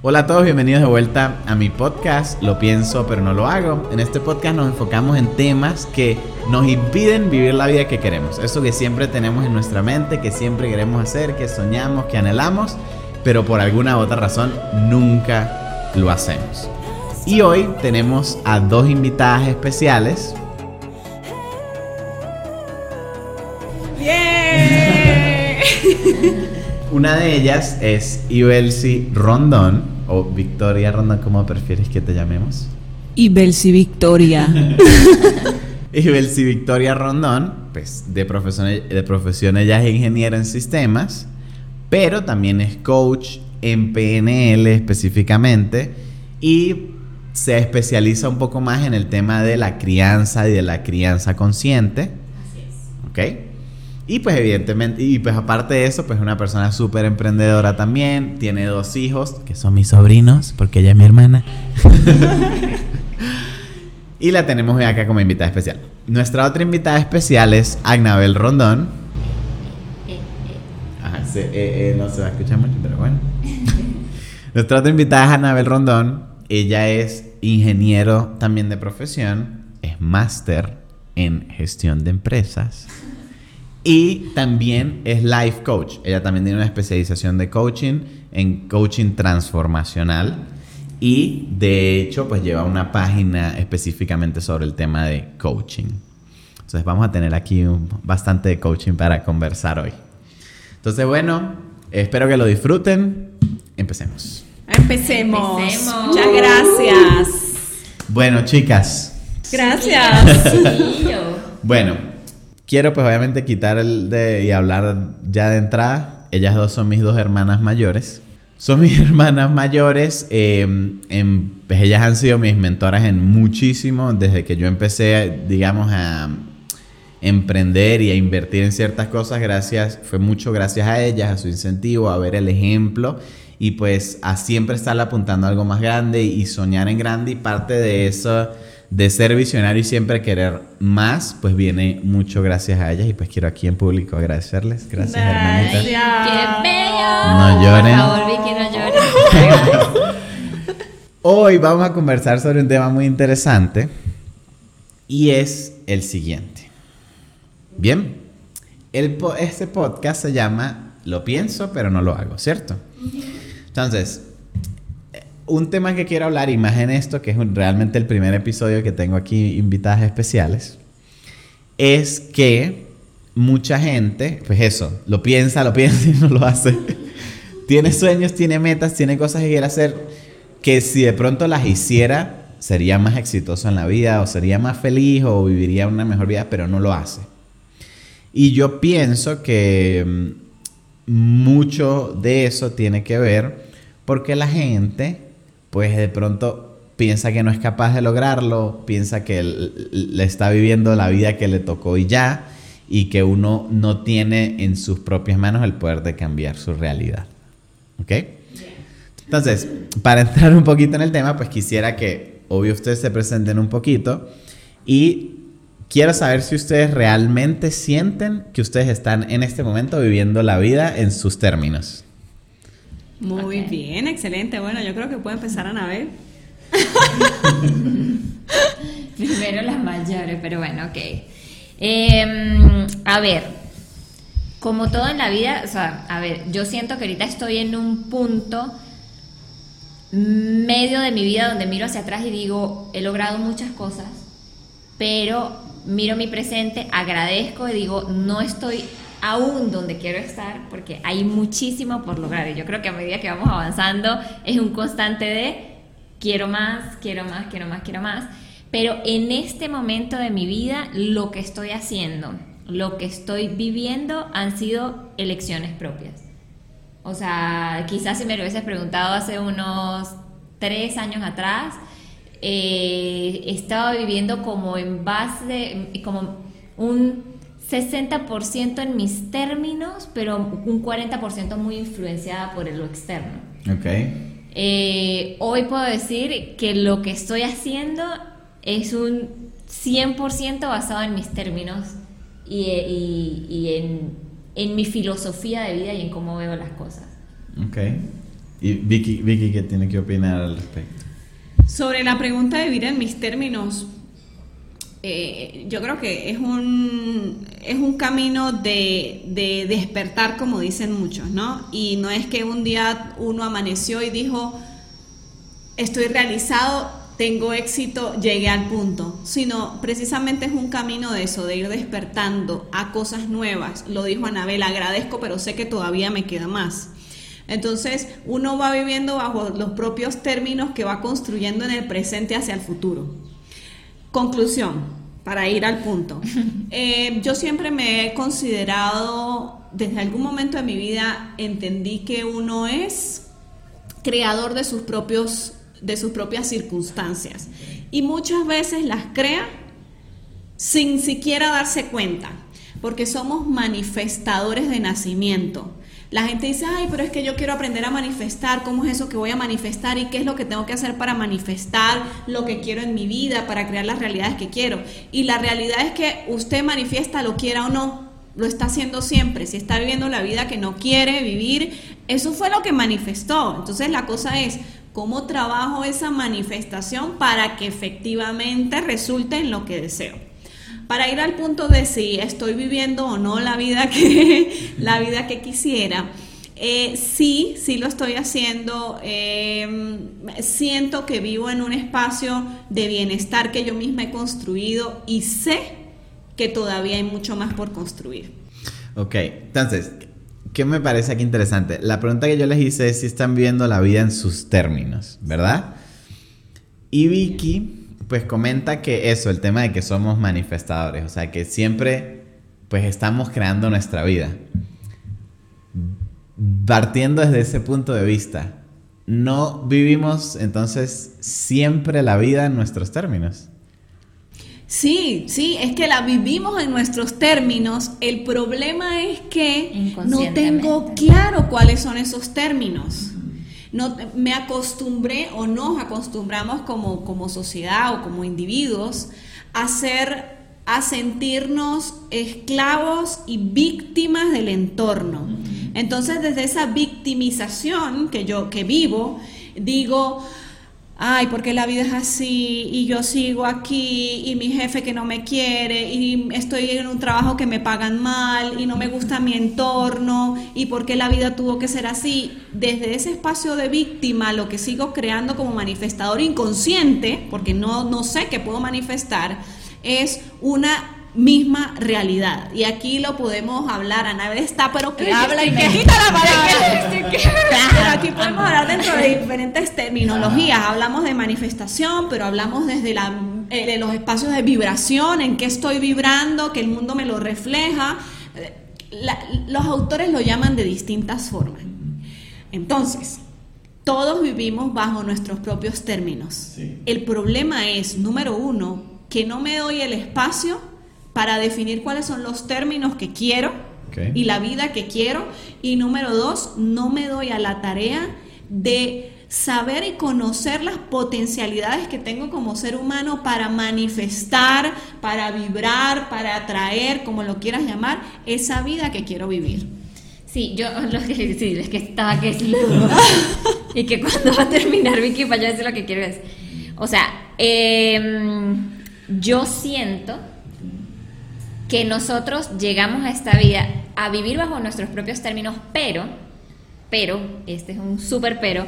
Hola a todos, bienvenidos de vuelta a mi podcast, Lo pienso pero no lo hago. En este podcast nos enfocamos en temas que nos impiden vivir la vida que queremos. Eso que siempre tenemos en nuestra mente, que siempre queremos hacer, que soñamos, que anhelamos, pero por alguna u otra razón nunca lo hacemos. Y hoy tenemos a dos invitadas especiales. Una de ellas es Ibelsi Rondón, o Victoria Rondón, ¿cómo prefieres que te llamemos? Ibelsi Victoria. Ibelsi Victoria Rondón, pues de profesión, de profesión ella es ingeniera en sistemas, pero también es coach en PNL específicamente y se especializa un poco más en el tema de la crianza y de la crianza consciente. Así es. ¿Ok? Y pues evidentemente, y pues aparte de eso, pues una persona súper emprendedora también, tiene dos hijos, que son mis sobrinos, porque ella es mi hermana. y la tenemos hoy acá como invitada especial. Nuestra otra invitada especial es Agnabel Rondón. Ajá, eh, eh, no se va a escuchar mucho, pero bueno. Nuestra otra invitada es Anabel Rondón. Ella es ingeniero también de profesión, es máster en gestión de empresas y también es life coach. Ella también tiene una especialización de coaching en coaching transformacional. Y de hecho, pues lleva una página específicamente sobre el tema de coaching. Entonces vamos a tener aquí bastante de coaching para conversar hoy. Entonces, bueno, espero que lo disfruten. Empecemos. Empecemos. Muchas gracias. Bueno, chicas. Gracias. bueno, Quiero pues obviamente quitar el de y hablar ya de entrada. Ellas dos son mis dos hermanas mayores. Son mis hermanas mayores. Em, em, pues ellas han sido mis mentoras en muchísimo desde que yo empecé, digamos, a emprender y a invertir en ciertas cosas. Gracias, fue mucho gracias a ellas, a su incentivo, a ver el ejemplo y pues a siempre estar apuntando a algo más grande y soñar en grande y parte de eso de ser visionario y siempre querer más, pues viene mucho gracias a ellas y pues quiero aquí en público agradecerles. Gracias, hermanitas. ¡Qué bello! No lloren. Por favor, Vicky, no lloren. Hoy vamos a conversar sobre un tema muy interesante y es el siguiente. Bien, el, este podcast se llama Lo pienso pero no lo hago, ¿cierto? Entonces, un tema que quiero hablar, y más en esto, que es realmente el primer episodio que tengo aquí invitadas especiales, es que mucha gente, pues eso, lo piensa, lo piensa y no lo hace. tiene sueños, tiene metas, tiene cosas que quiere hacer, que si de pronto las hiciera, sería más exitoso en la vida, o sería más feliz, o viviría una mejor vida, pero no lo hace. Y yo pienso que mm, mucho de eso tiene que ver porque la gente pues de pronto piensa que no es capaz de lograrlo, piensa que le está viviendo la vida que le tocó y ya, y que uno no tiene en sus propias manos el poder de cambiar su realidad. ¿Ok? Entonces, para entrar un poquito en el tema, pues quisiera que, obvio, ustedes se presenten un poquito y quiero saber si ustedes realmente sienten que ustedes están en este momento viviendo la vida en sus términos. Muy bien, excelente. Bueno, yo creo que puede empezar a navegar. Primero las mayores, pero bueno, ok. Em, a ver, como todo en la vida, o sea, a ver, yo siento que ahorita estoy en un punto medio de mi vida donde miro hacia atrás y digo, he logrado muchas cosas, pero miro mi presente, agradezco y digo, no estoy aún donde quiero estar, porque hay muchísimo por lograr. Y yo creo que a medida que vamos avanzando es un constante de quiero más, quiero más, quiero más, quiero más. Pero en este momento de mi vida, lo que estoy haciendo, lo que estoy viviendo han sido elecciones propias. O sea, quizás si me lo hubieses preguntado hace unos tres años atrás, eh, estaba viviendo como en base, como un 60% en mis términos, pero un 40% muy influenciada por lo externo. Ok. Eh, hoy puedo decir que lo que estoy haciendo es un 100% basado en mis términos y, y, en, en, mi filosofía de vida y en cómo veo las cosas. Ok. Y Vicky, Vicky, ¿qué tiene que opinar al respecto? Sobre la pregunta de vivir en mis términos, eh, yo creo que es un, es un camino de, de, despertar, como dicen muchos, ¿no? Y no es que un día uno amaneció y dijo, estoy realizado, tengo éxito, llegué al punto, sino precisamente es un camino de eso, de ir despertando a cosas nuevas. Lo dijo Anabel, agradezco, pero sé que todavía me queda más. Entonces uno va viviendo bajo los propios términos que va construyendo en el presente hacia el futuro. Conclusión, para ir al punto. Eh, yo siempre me he considerado, desde algún momento de mi vida, entendí que uno es creador de sus propios de sus propias circunstancias y muchas veces las crea sin siquiera darse cuenta, porque somos manifestadores de nacimiento. La gente dice, ay, pero es que yo quiero aprender a manifestar, ¿cómo es eso que voy a manifestar y qué es lo que tengo que hacer para manifestar lo que quiero en mi vida, para crear las realidades que quiero? Y la realidad es que usted manifiesta lo quiera o no, lo está haciendo siempre. Si está viviendo la vida que no quiere vivir, eso fue lo que manifestó. Entonces la cosa es, ¿cómo trabajo esa manifestación para que efectivamente resulte en lo que deseo? Para ir al punto de si estoy viviendo o no la vida que, la vida que quisiera, eh, sí, sí lo estoy haciendo. Em, siento que vivo en un espacio de bienestar que yo misma he construido y sé que todavía hay mucho más por construir. Ok, entonces, ¿qué me parece aquí interesante? La pregunta que yo les hice es si están viviendo la vida en sus términos, ¿verdad? Y Vicky pues comenta que eso, el tema de que somos manifestadores, o sea, que siempre pues estamos creando nuestra vida. Partiendo desde ese punto de vista, no vivimos entonces siempre la vida en nuestros términos. Sí, sí, es que la vivimos en nuestros términos. El problema es que no tengo claro cuáles son esos términos. No, me acostumbré o nos acostumbramos como, como sociedad o como individuos a ser a sentirnos esclavos y víctimas del entorno. Entonces, desde esa victimización que yo que vivo, digo, ay, porque la vida es así y yo sigo aquí y mi jefe que no me quiere y estoy en un trabajo que me pagan mal y no me gusta mi entorno y porque la vida tuvo que ser así. Desde ese espacio de víctima, lo que sigo creando como manifestador inconsciente, porque no, no sé qué puedo manifestar, es una misma realidad. Y aquí lo podemos hablar, Anabel está, pero que habla y que quita la palabra. Pero aquí podemos hablar dentro de diferentes terminologías. Hablamos de manifestación, pero hablamos desde la, eh, los espacios de vibración, en qué estoy vibrando, que el mundo me lo refleja. los autores lo llaman de distintas formas. Entonces, todos vivimos bajo nuestros propios términos. El problema es, número uno, que no me doy el espacio para definir cuáles son los términos que quiero y la vida que quiero. Y número dos, no me doy a la tarea de saber y conocer las potencialidades que tengo como ser humano para manifestar, para vibrar, para atraer, como lo quieras llamar, esa vida que quiero vivir. Sí, yo lo que sí, es que estaba que sí. y que cuando va a terminar Vicky para yo decir lo que quiero es. O sea, em, yo siento que nosotros llegamos a esta vida a vivir bajo nuestros propios términos, pero, pero, este es un súper pero,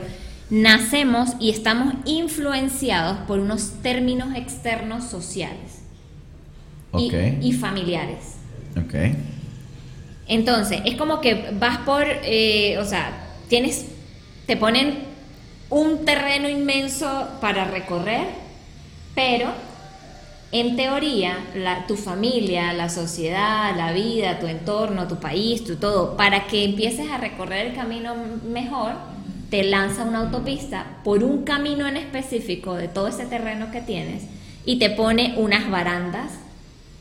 nacemos y estamos influenciados por unos términos externos sociales y, familiares. Okay. Entonces, es como que vas por, eh, o sea, tienes, te ponen un terreno inmenso para recorrer, pero en teoría, tu familia, la sociedad, la vida, tu entorno, tu país, tu todo, para que empieces a recorrer el camino mejor, te lanza una autopista por un camino en específico de todo ese terreno que tienes y te pone unas barandas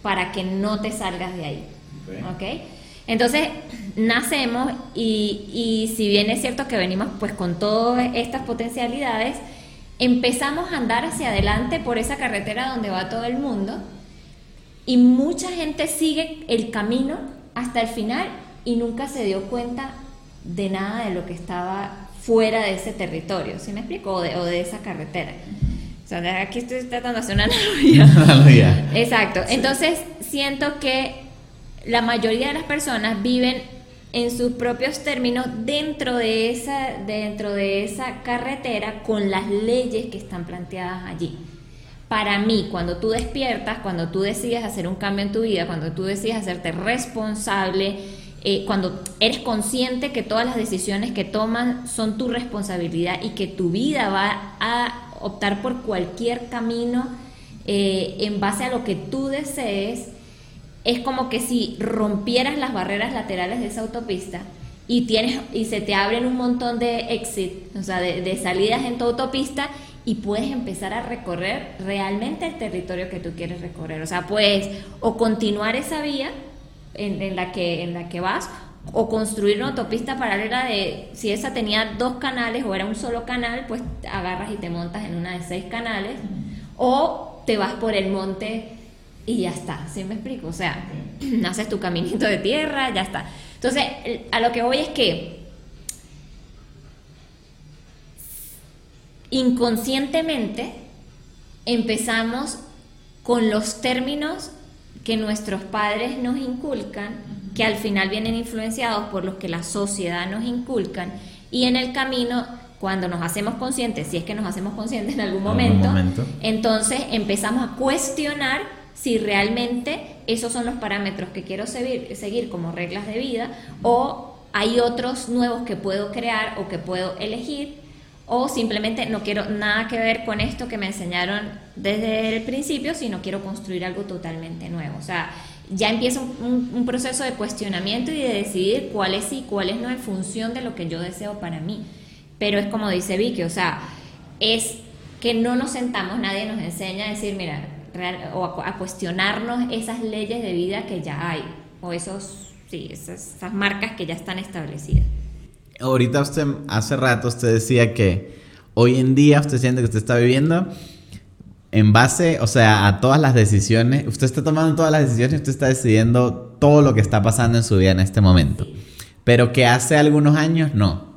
para que no te salgas de ahí. ¿Ok? Entonces, nacemos y, y si bien es cierto que venimos pues con todas estas potencialidades, empezamos a andar hacia adelante por esa carretera donde va todo el mundo y mucha gente sigue el camino hasta el final y nunca se dio cuenta de nada de lo que estaba fuera de ese territorio, ¿sí me explico? O de, o de esa carretera. O sea, aquí estoy tratando de hacer una analogía. Analogía. Exacto. Entonces, siento que la mayoría de las personas viven en sus propios términos dentro de esa dentro de esa carretera con las leyes que están planteadas allí. Para mí, cuando tú despiertas, cuando tú decides hacer un cambio en tu vida, cuando tú decides hacerte responsable, eh, cuando eres consciente que todas las decisiones que tomas son tu responsabilidad y que tu vida va a optar por cualquier camino eh, en base a lo que tú desees, es como que si rompieras las barreras laterales de esa autopista y tienes y se te abren un montón de exit, o sea, de, de salidas en tu autopista y puedes empezar a recorrer realmente el territorio que tú quieres recorrer. O sea, puedes o continuar esa vía en, en la, que, en la que vas o construir una autopista paralela de si esa tenía dos canales o era un solo canal, pues agarras y te montas en una de seis canales o te vas por el monte y ya está, ¿sí me explico? O sea, haces tu caminito de tierra, ya está. Entonces, a lo que voy es que inconscientemente empezamos con los términos que nuestros padres nos inculcan, que al final vienen influenciados por los que la sociedad nos inculcan, y en el camino, cuando nos hacemos conscientes, si es que nos hacemos conscientes en algún momento, Algún momento. entonces empezamos a cuestionar si realmente esos son los parámetros que quiero seguir, como reglas de vida o hay otros nuevos que puedo crear o que puedo elegir o simplemente no quiero nada que ver con esto que me enseñaron desde el principio, sino quiero construir algo totalmente nuevo. O sea, ya empieza un, un proceso de cuestionamiento y de decidir cuáles sí, cuáles no en función de lo que yo deseo para mí. Pero es como dice Vicky, o sea, es que no nos sentamos, nadie nos enseña a decir, mira, real- o a, a cuestionarnos esas leyes de vida que ya hay, o esos, sí, esas, esas marcas que ya están establecidas. Ahorita usted, hace rato usted decía que hoy en día usted siente que usted está viviendo en base, o sea, a todas las decisiones, usted está tomando todas las decisiones, usted está decidiendo todo lo que está pasando en su vida en este momento. Pero que hace algunos años no.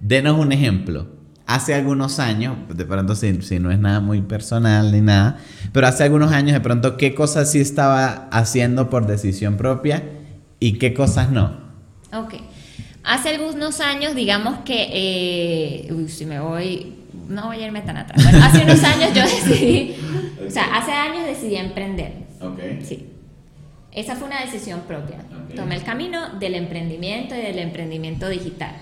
Denos un ejemplo. Hace algunos años, de pronto si, si no es nada muy personal ni nada, pero hace algunos años de pronto qué cosas sí estaba haciendo por decisión propia y qué cosas no. Ok. Hace algunos años, digamos que, eh, uy, si me voy, no voy a irme tan atrás. Bueno, hace unos años yo decidí, o sea, hace años decidí emprender. Ok. Sí. Esa fue una decisión propia. Ok. Tomé el camino del emprendimiento y del emprendimiento digital.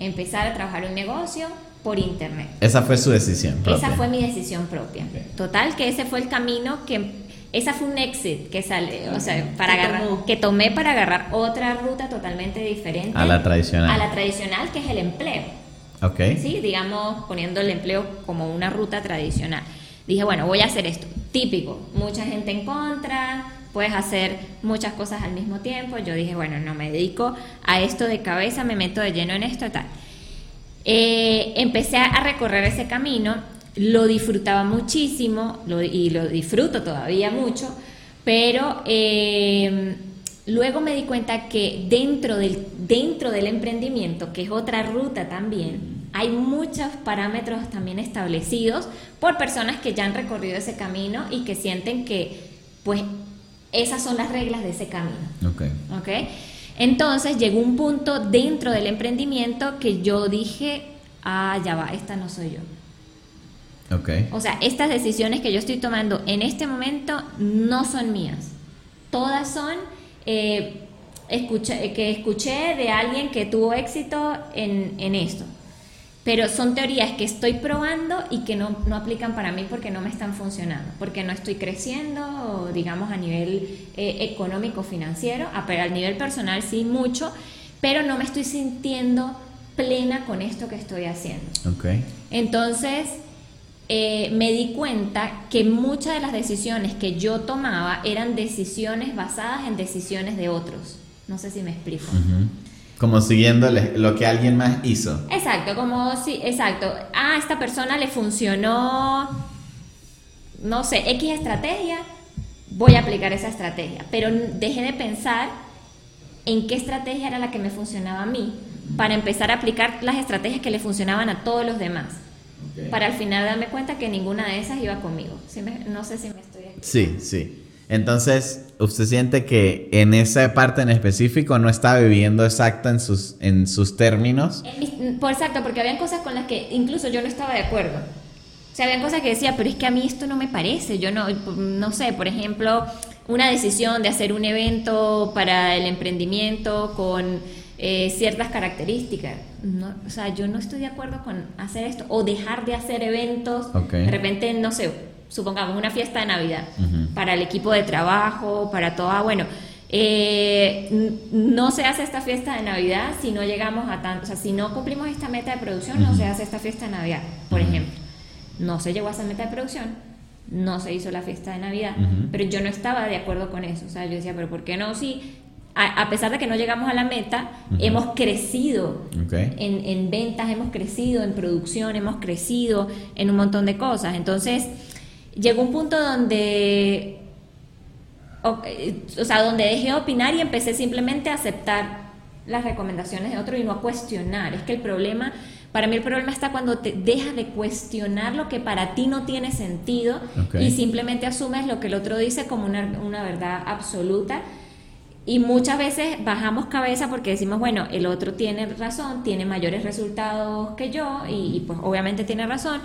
Empezar a trabajar un negocio por internet. Esa fue su decisión. propia. Esa fue mi decisión propia. Total, que ese fue el camino que. Esa fue un exit que sale, o sea, para Que agarrar, tomó. que tomé para agarrar otra ruta totalmente diferente A la tradicional. a la tradicional, que es el empleo. Ok. Sí, digamos, poniendo el empleo como una ruta tradicional. Dije, bueno, voy a hacer esto. Típico, mucha gente en contra, puedes hacer muchas cosas al mismo tiempo. Yo dije, bueno, no me dedico a esto de cabeza, me meto de lleno en esto y tal. Eh, empecé a recorrer ese camino, lo disfrutaba muchísimo lo- y lo disfruto todavía mucho, pero eh, luego me di cuenta que dentro del, dentro del emprendimiento, que es otra ruta también, hay muchos parámetros también establecidos por personas que ya han recorrido ese camino y que sienten que pues esas son las reglas de ese camino. Ok. ¿ok? Entonces llegó un punto dentro del emprendimiento que yo dije, ah, ya va, esta no soy yo. Ok. O sea, estas decisiones que yo estoy tomando en este momento no son mías. Todas son eh, escuché- que escuché de alguien que tuvo éxito en, en esto. Pero son teorías que estoy probando y que no, no aplican para mí porque no me están funcionando, porque no estoy creciendo, digamos, a nivel eh, económico, financiero, a, pero a nivel personal sí mucho, pero no me estoy sintiendo plena con esto que estoy haciendo. Ok. Entonces, eh, me di cuenta que muchas de las decisiones que yo tomaba eran decisiones basadas en decisiones de otros. No sé si me explico. Ujú. Como siguiendo lo que alguien más hizo. Exacto, como si, exacto. Ah, a esta persona le funcionó, no sé, X estrategia, voy a aplicar esa estrategia. Pero dejé de pensar en qué estrategia era la que me funcionaba a mí, para empezar a aplicar las estrategias que le funcionaban a todos los demás. Para al final darme cuenta que ninguna de esas iba conmigo. no sé si me estoy... Sí, sí. Entonces, ¿usted siente que en esa parte en específico no estaba viviendo exacto en sus, en sus términos? por exacto, porque habían cosas con las que incluso yo no estaba de acuerdo. O sea, habían cosas que decía, pero es que a mí esto no me parece. Yo no, no sé, por ejemplo, una decisión de hacer un evento para el emprendimiento con eh, ciertas características. No, o sea, yo no estoy de acuerdo con hacer esto o dejar de hacer eventos. De repente, no sé, supongamos una fiesta de Navidad para el equipo de trabajo, para todo. Ah, bueno, eh, no se hace esta fiesta de Navidad si no llegamos a tanto, o sea, si no cumplimos esta meta de producción, no se hace esta fiesta de Navidad, por ejemplo. No se llegó a esa meta de producción, no se hizo la fiesta de Navidad, pero yo no estaba de acuerdo con eso. O sea, yo decía, pero ¿por qué no? Si a, pesar de que no llegamos a la meta, hemos crecido en, en, ventas, hemos crecido en producción, hemos crecido en un montón de cosas. Entonces, llegó un punto donde, o, sea, donde dejé de opinar y empecé simplemente a aceptar las recomendaciones de otro y no a cuestionar. Es que el problema, para mí el problema está cuando te dejas de cuestionar lo que para ti no tiene sentido y simplemente asumes lo que el otro dice como una, una verdad absoluta. Y muchas veces bajamos cabeza porque decimos, bueno, el otro tiene razón, tiene mayores resultados que yo y, y pues obviamente tiene razón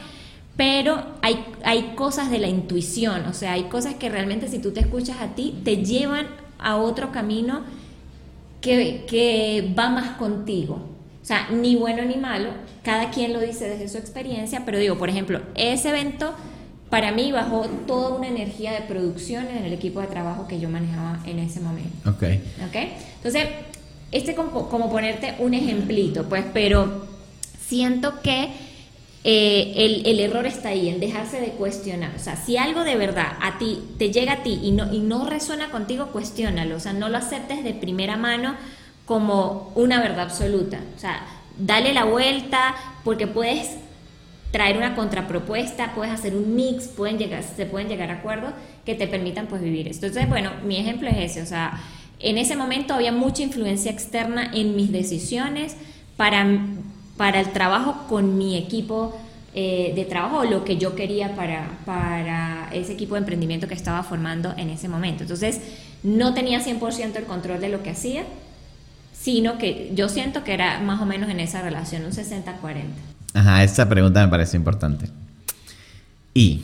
pero hay, hay cosas de la intuición, o sea, hay cosas que realmente si tú te escuchas a ti, te llevan a otro camino que, que va más contigo. O sea, ni bueno ni malo, cada quien lo dice desde su experiencia, pero digo, por ejemplo, ese evento para mí bajó toda una energía de producción en el equipo de trabajo que yo manejaba en ese momento. Ok. Ok. Entonces, este como, como ponerte un ejemplito, pues, pero siento que eh, el, el, error está ahí, en dejarse de cuestionar. O sea, si algo de verdad a ti te llega a ti y no, y no resuena contigo, cuestiónalo. O sea, no lo aceptes de primera mano como una verdad absoluta. O sea, dale la vuelta porque puedes traer una contrapropuesta, puedes hacer un mix, pueden llegar, se pueden llegar a acuerdos que te permitan pues vivir esto. Entonces, bueno, mi ejemplo es ese. O sea, en ese momento había mucha influencia externa en mis decisiones para para el trabajo con mi equipo eh, de trabajo lo que yo quería para, para ese equipo de emprendimiento que estaba formando en ese momento. Entonces, no tenía 100% el control de lo que hacía, sino que yo siento que era más o menos en esa relación, un 60-40. Ajá, esa pregunta me parece importante. Y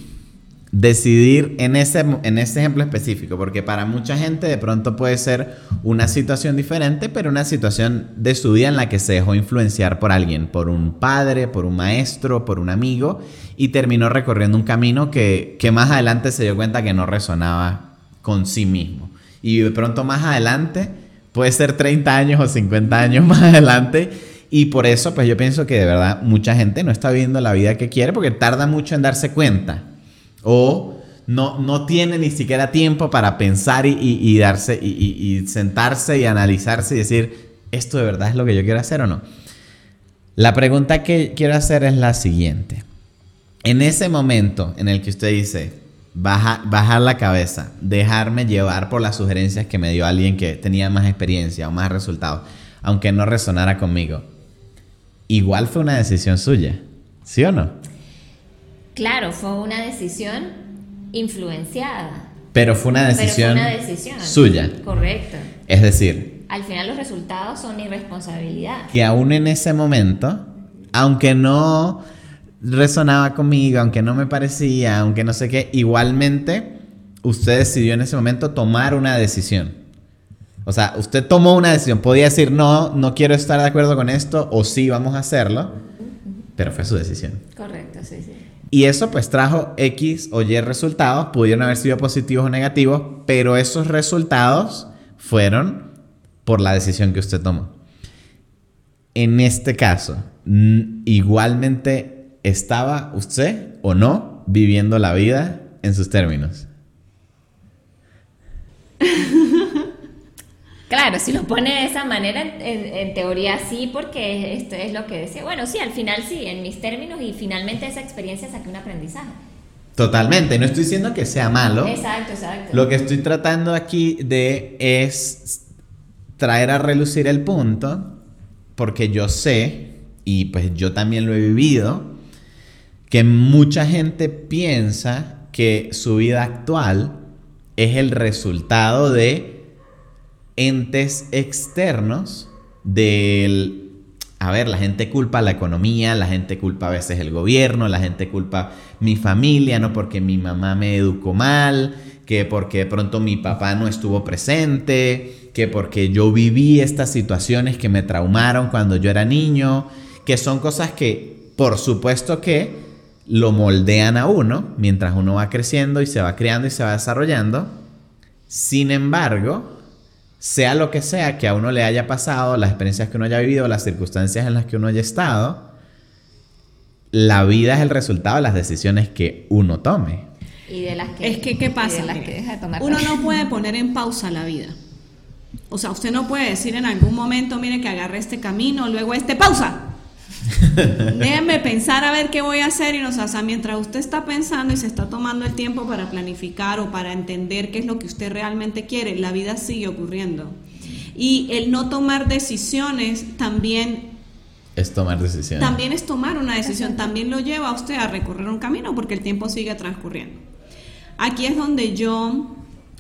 decidir en ese, en ese ejemplo específico, porque para mucha gente de pronto puede ser una situación diferente, pero una situación de su vida en la que se dejó influenciar por alguien, por un padre, por un maestro, por un amigo, y terminó recorriendo un camino que, que más adelante se dio cuenta que no resonaba con sí mismo. Y de pronto más adelante, puede ser 30 años o 50 años más adelante, y por eso pues yo pienso que de verdad mucha gente no está viviendo la vida que quiere porque tarda mucho en darse cuenta o no, no tiene ni siquiera tiempo para pensar y, darse y, sentarse y analizarse y decir, ¿esto de verdad es lo que yo quiero hacer o no? La pregunta que quiero hacer es la siguiente. En ese momento en el que usted dice, bajar la cabeza, dejarme llevar por las sugerencias que me dio alguien que tenía más experiencia o más resultados, aunque no resonara conmigo, igual fue una decisión suya, ¿sí o no? Claro, fue una decisión influenciada. Pero fue una decisión, suya. Correcto. Es decir, al final los resultados son irresponsabilidad. Que aún en ese momento, aunque no resonaba conmigo, aunque no me parecía, aunque no sé qué, igualmente usted decidió en ese momento tomar una decisión. O sea, usted tomó una decisión. Podía decir, no, no quiero estar de acuerdo con esto, o sí, vamos a hacerlo, pero fue su decisión. Correcto, sí, sí. Y eso pues trajo X o Y resultados, pudieron haber sido positivos o negativos, pero esos resultados fueron por la decisión que usted tomó. En este caso, igualmente estaba usted o no viviendo la vida en sus términos. Claro, si lo pone de esa manera, en, teoría sí, porque esto es lo que decía. Bueno, sí, al final sí, en mis términos, y finalmente esa experiencia saqué un aprendizaje. Totalmente, no estoy diciendo que sea malo. Exacto, exacto. Lo que estoy tratando aquí de es traer a relucir el punto porque yo sé, y pues yo también lo he vivido, que mucha gente piensa que su vida actual es el resultado de entes externos del... A ver, la gente culpa la economía, la gente culpa a veces el gobierno, la gente culpa mi familia, no porque mi mamá me educó mal, que porque de pronto mi papá no estuvo presente, que porque yo viví estas situaciones que me traumaron cuando yo era niño, que son cosas que por supuesto que lo moldean a uno mientras uno va creciendo y se va creando y se va desarrollando. Sin embargo, sea lo que sea que a uno le haya pasado, las experiencias que uno haya vivido, las circunstancias en las que uno haya estado, la vida es el resultado de las decisiones que uno tome. Y de las que, Es que, ¿qué pasa? de las Mire, que deja de tomar uno no puede poner en pausa la vida. O sea, usted no puede decir en algún momento, mire que agarré este camino, luego este, pausa. Déjenme pensar a ver qué voy a hacer y nos o sea, mientras usted está pensando y se está tomando el tiempo para planificar o para entender qué es lo que usted realmente quiere, la vida sigue ocurriendo. Y el no tomar decisiones también Es tomar decisiones. también es tomar una decisión, también lo lleva a usted a recorrer un camino porque el tiempo sigue transcurriendo. Aquí es donde yo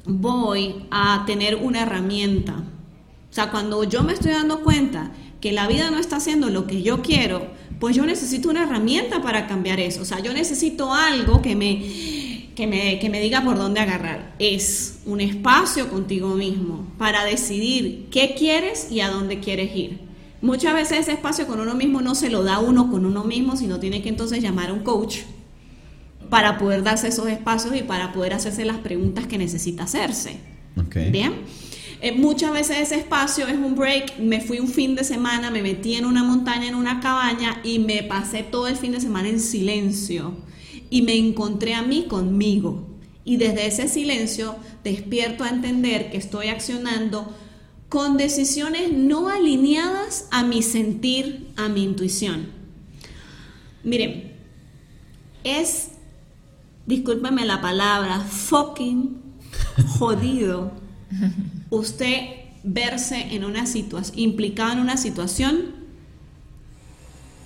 voy a tener una herramienta. O sea, cuando yo me estoy dando cuenta que la vida no está haciendo lo que yo quiero, pues yo necesito una herramienta para cambiar eso. O sea, yo necesito algo que me, que me, que me diga por dónde agarrar. Es un espacio contigo mismo para decidir qué quieres y a dónde quieres ir. Muchas veces ese espacio con uno mismo no se lo da uno con uno mismo, sino tiene que entonces llamar a un coach para poder darse esos espacios y para poder hacerse las preguntas que necesita hacerse. Bien. Eh, muchas veces ese espacio es un break. Me fui un fin de semana, me metí en una montaña, en una cabaña y me pasé todo el fin de semana en silencio. Y me encontré a mí conmigo. Y desde ese silencio despierto a entender que estoy accionando con decisiones no alineadas a mi sentir, a mi intuición. Miren, es, discúlpeme la palabra, fucking jodido usted verse en una situación, implicado en una situación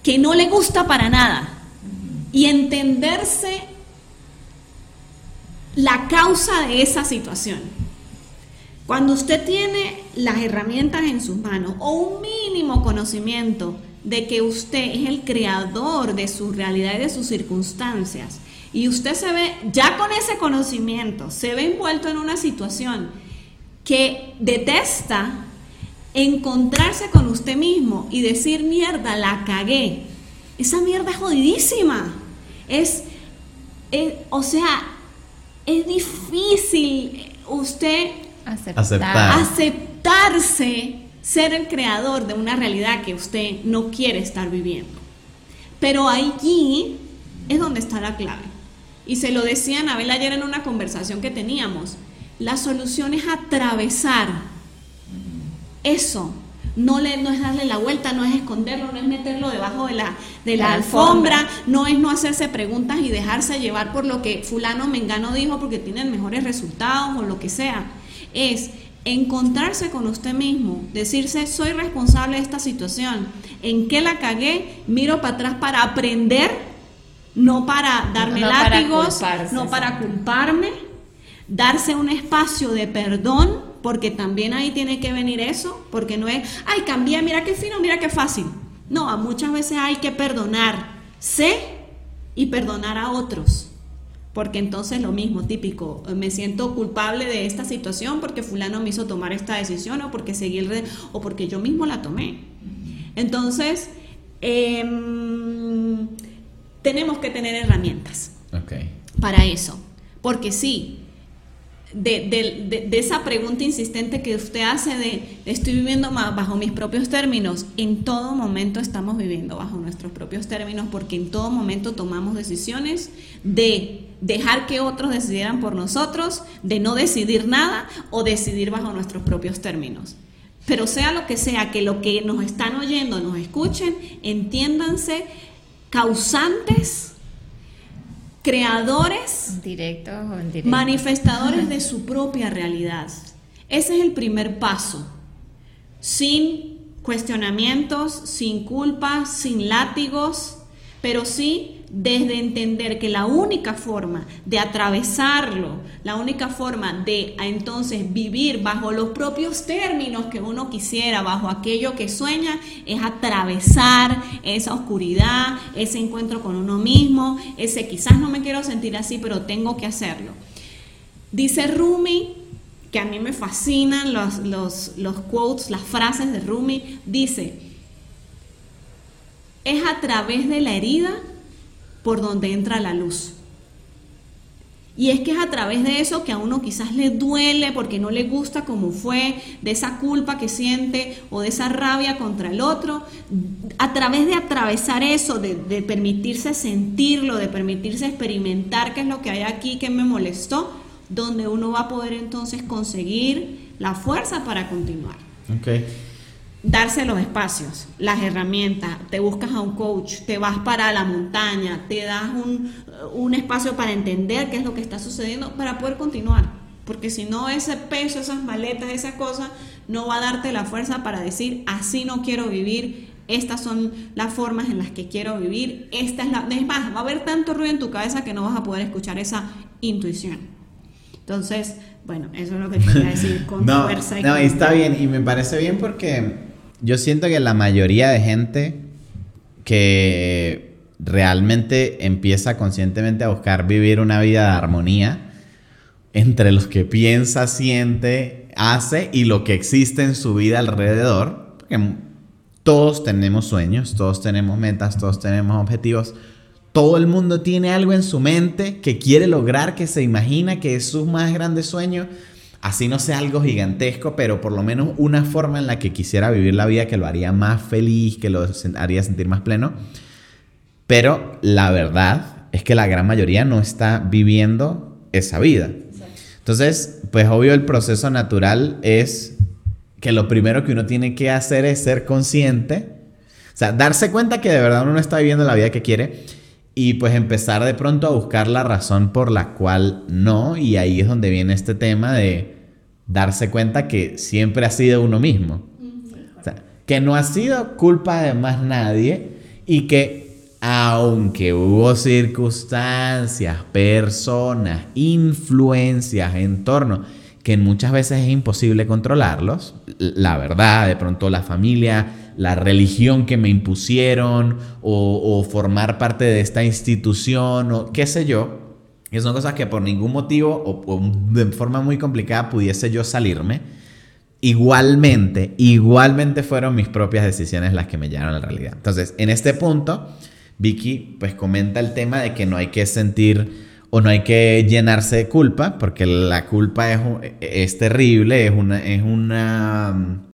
que no le gusta para nada y entenderse la causa de esa situación. Cuando usted tiene las herramientas en sus manos o un mínimo conocimiento de que usted es el creador de su realidad y de sus circunstancias, y usted se ve, ya con ese conocimiento, se ve envuelto en una situación que detesta encontrarse con usted mismo y decir, mierda, la cagué. Esa mierda es jodidísima. Es, es- o sea, es difícil usted Aceptar. Aceptar. aceptarse ser el creador de una realidad que usted no quiere estar viviendo. Pero allí es donde está la clave. Y se lo decía Anabel ayer en una conversación que teníamos. La solución es atravesar eso. No, le, no es darle la vuelta, no es esconderlo, no es meterlo debajo de la, de la La alfombra, alfombra. no es no hacerse preguntas y dejarse llevar por lo que fulano mengano dijo porque tienen mejores resultados o lo que sea. Es encontrarse con usted mismo, decirse soy responsable de esta situación, en qué la cagué, miro para atrás para aprender, no para darme No látigos, no para culparme, darse un espacio de perdón, porque también ahí tiene que venir eso, porque no es, ay, cambié, mira qué fino, mira qué fácil. No, a muchas veces hay que perdonarse y perdonar a otros. Porque entonces lo mismo, típico, me siento culpable de esta situación porque fulano me hizo tomar esta decisión o porque seguí el o porque yo mismo la tomé. Entonces, em, tenemos que tener herramientas para eso. Porque sí, de, esa pregunta insistente que usted hace de estoy viviendo bajo mis propios términos, en todo momento estamos viviendo bajo nuestros propios términos porque en todo momento tomamos decisiones de dejar que otros decidieran por nosotros, de no decidir nada o decidir bajo nuestros propios términos. Pero sea lo que sea, que lo que nos están oyendo nos escuchen, entiéndanse causantes, creadores o manifestadores de su propia realidad. Ese es el primer paso. Sin cuestionamientos, sin culpa, sin látigos, pero sí desde entender que la única forma de atravesarlo, la única forma de entonces vivir bajo los propios términos que uno quisiera, bajo aquello que sueña, es atravesar esa oscuridad, ese encuentro con uno mismo, ese quizás no me quiero sentir así, pero tengo que hacerlo. Dice Rumi, que a mí me fascinan los, los, los quotes, las frases de Rumi, dice, es a través de la herida por donde entra la luz. Y es que es a través de eso que a uno quizás le duele porque no le gusta como fue, de esa culpa que siente o de esa rabia contra el otro. A través de atravesar eso, de, de permitirse sentirlo, de permitirse experimentar qué es lo que hay aquí que me molestó, donde uno va a poder entonces conseguir la fuerza para continuar. Okay darse los espacios, las herramientas, te buscas a un coach, te vas para la montaña, te das un, espacio para entender qué es lo que está sucediendo para poder continuar. Porque si no, ese peso, esas maletas, esas cosas, no va a darte la fuerza para decir, así no quiero vivir, estas son las formas en las que quiero vivir, esta es la... Es más, va a haber tanto ruido en tu cabeza que no vas a poder escuchar esa intuición. Entonces, bueno, eso es lo que quería decir con fuerza. Y no, está bien, y me parece bien porque yo siento que la mayoría de gente que realmente empieza conscientemente a buscar vivir una vida de armonía entre los que piensa, siente, hace y lo que existe en su vida alrededor, porque todos tenemos sueños, todos tenemos metas, todos tenemos objetivos, todo el mundo tiene algo en su mente que quiere lograr, que se imagina que es su más grande sueño así no sea algo gigantesco, pero por lo menos una forma en la que quisiera vivir la vida que lo haría más feliz, que lo haría sentir más pleno. Pero la verdad es que la gran mayoría no está viviendo esa vida. Entonces, pues obvio el proceso natural es que lo primero que uno tiene que hacer es ser consciente, o sea, darse cuenta que de verdad uno no está viviendo la vida que quiere y pues empezar de pronto a buscar la razón por la cual no, y ahí es donde viene este tema de darse cuenta que siempre ha sido uno mismo. O sea, que no ha sido culpa de más nadie y que aunque hubo circunstancias, personas, influencias, entorno, que muchas veces es imposible controlarlos, la verdad, de pronto la familia, la religión que me impusieron o, formar parte de esta institución o qué sé yo, que son cosas que por ningún motivo o, de forma muy complicada pudiese yo salirme. Igualmente, igualmente fueron mis propias decisiones las que me llevaron a la realidad. Entonces, en este punto, Vicky pues comenta el tema de que no hay que sentir o no hay que llenarse de culpa, porque la culpa es, es terrible, es una, es una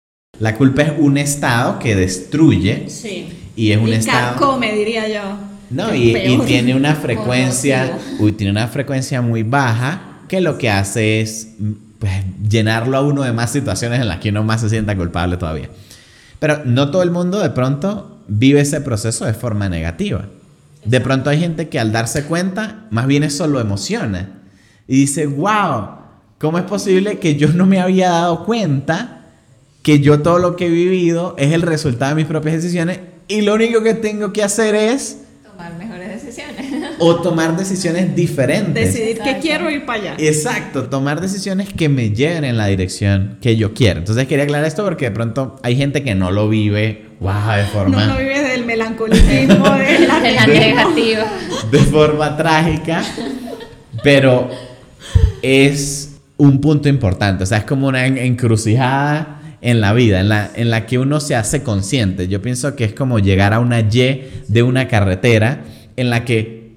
la culpa es un estado que destruye. Sí. Y es un estado. come, diría yo. No, y, tiene una frecuencia, uy, tiene una frecuencia muy baja que lo que hace es pues, llenarlo a uno de más situaciones en las que uno más se sienta culpable todavía. Pero no todo el mundo de pronto vive ese proceso de forma negativa. De pronto hay gente que al darse cuenta, más bien eso lo emociona. Y dice, wow, ¿cómo es posible que yo no me había dado cuenta que yo todo lo que he vivido es el resultado de mis propias decisiones y lo único que tengo que hacer es tomar mejores decisiones o tomar decisiones diferentes. Decidir que quiero ir para allá. Exacto, tomar decisiones que me lleven en la dirección que yo quiero. Entonces quería aclarar esto porque de pronto hay gente que no lo vive, wow, de forma no lo vive del melancolismo, de la, negativa, de forma trágica, pero es un punto importante, o sea, es como una encrucijada en la vida, en la, en la que uno se hace consciente. Yo pienso que es como llegar a una Y de una carretera en la que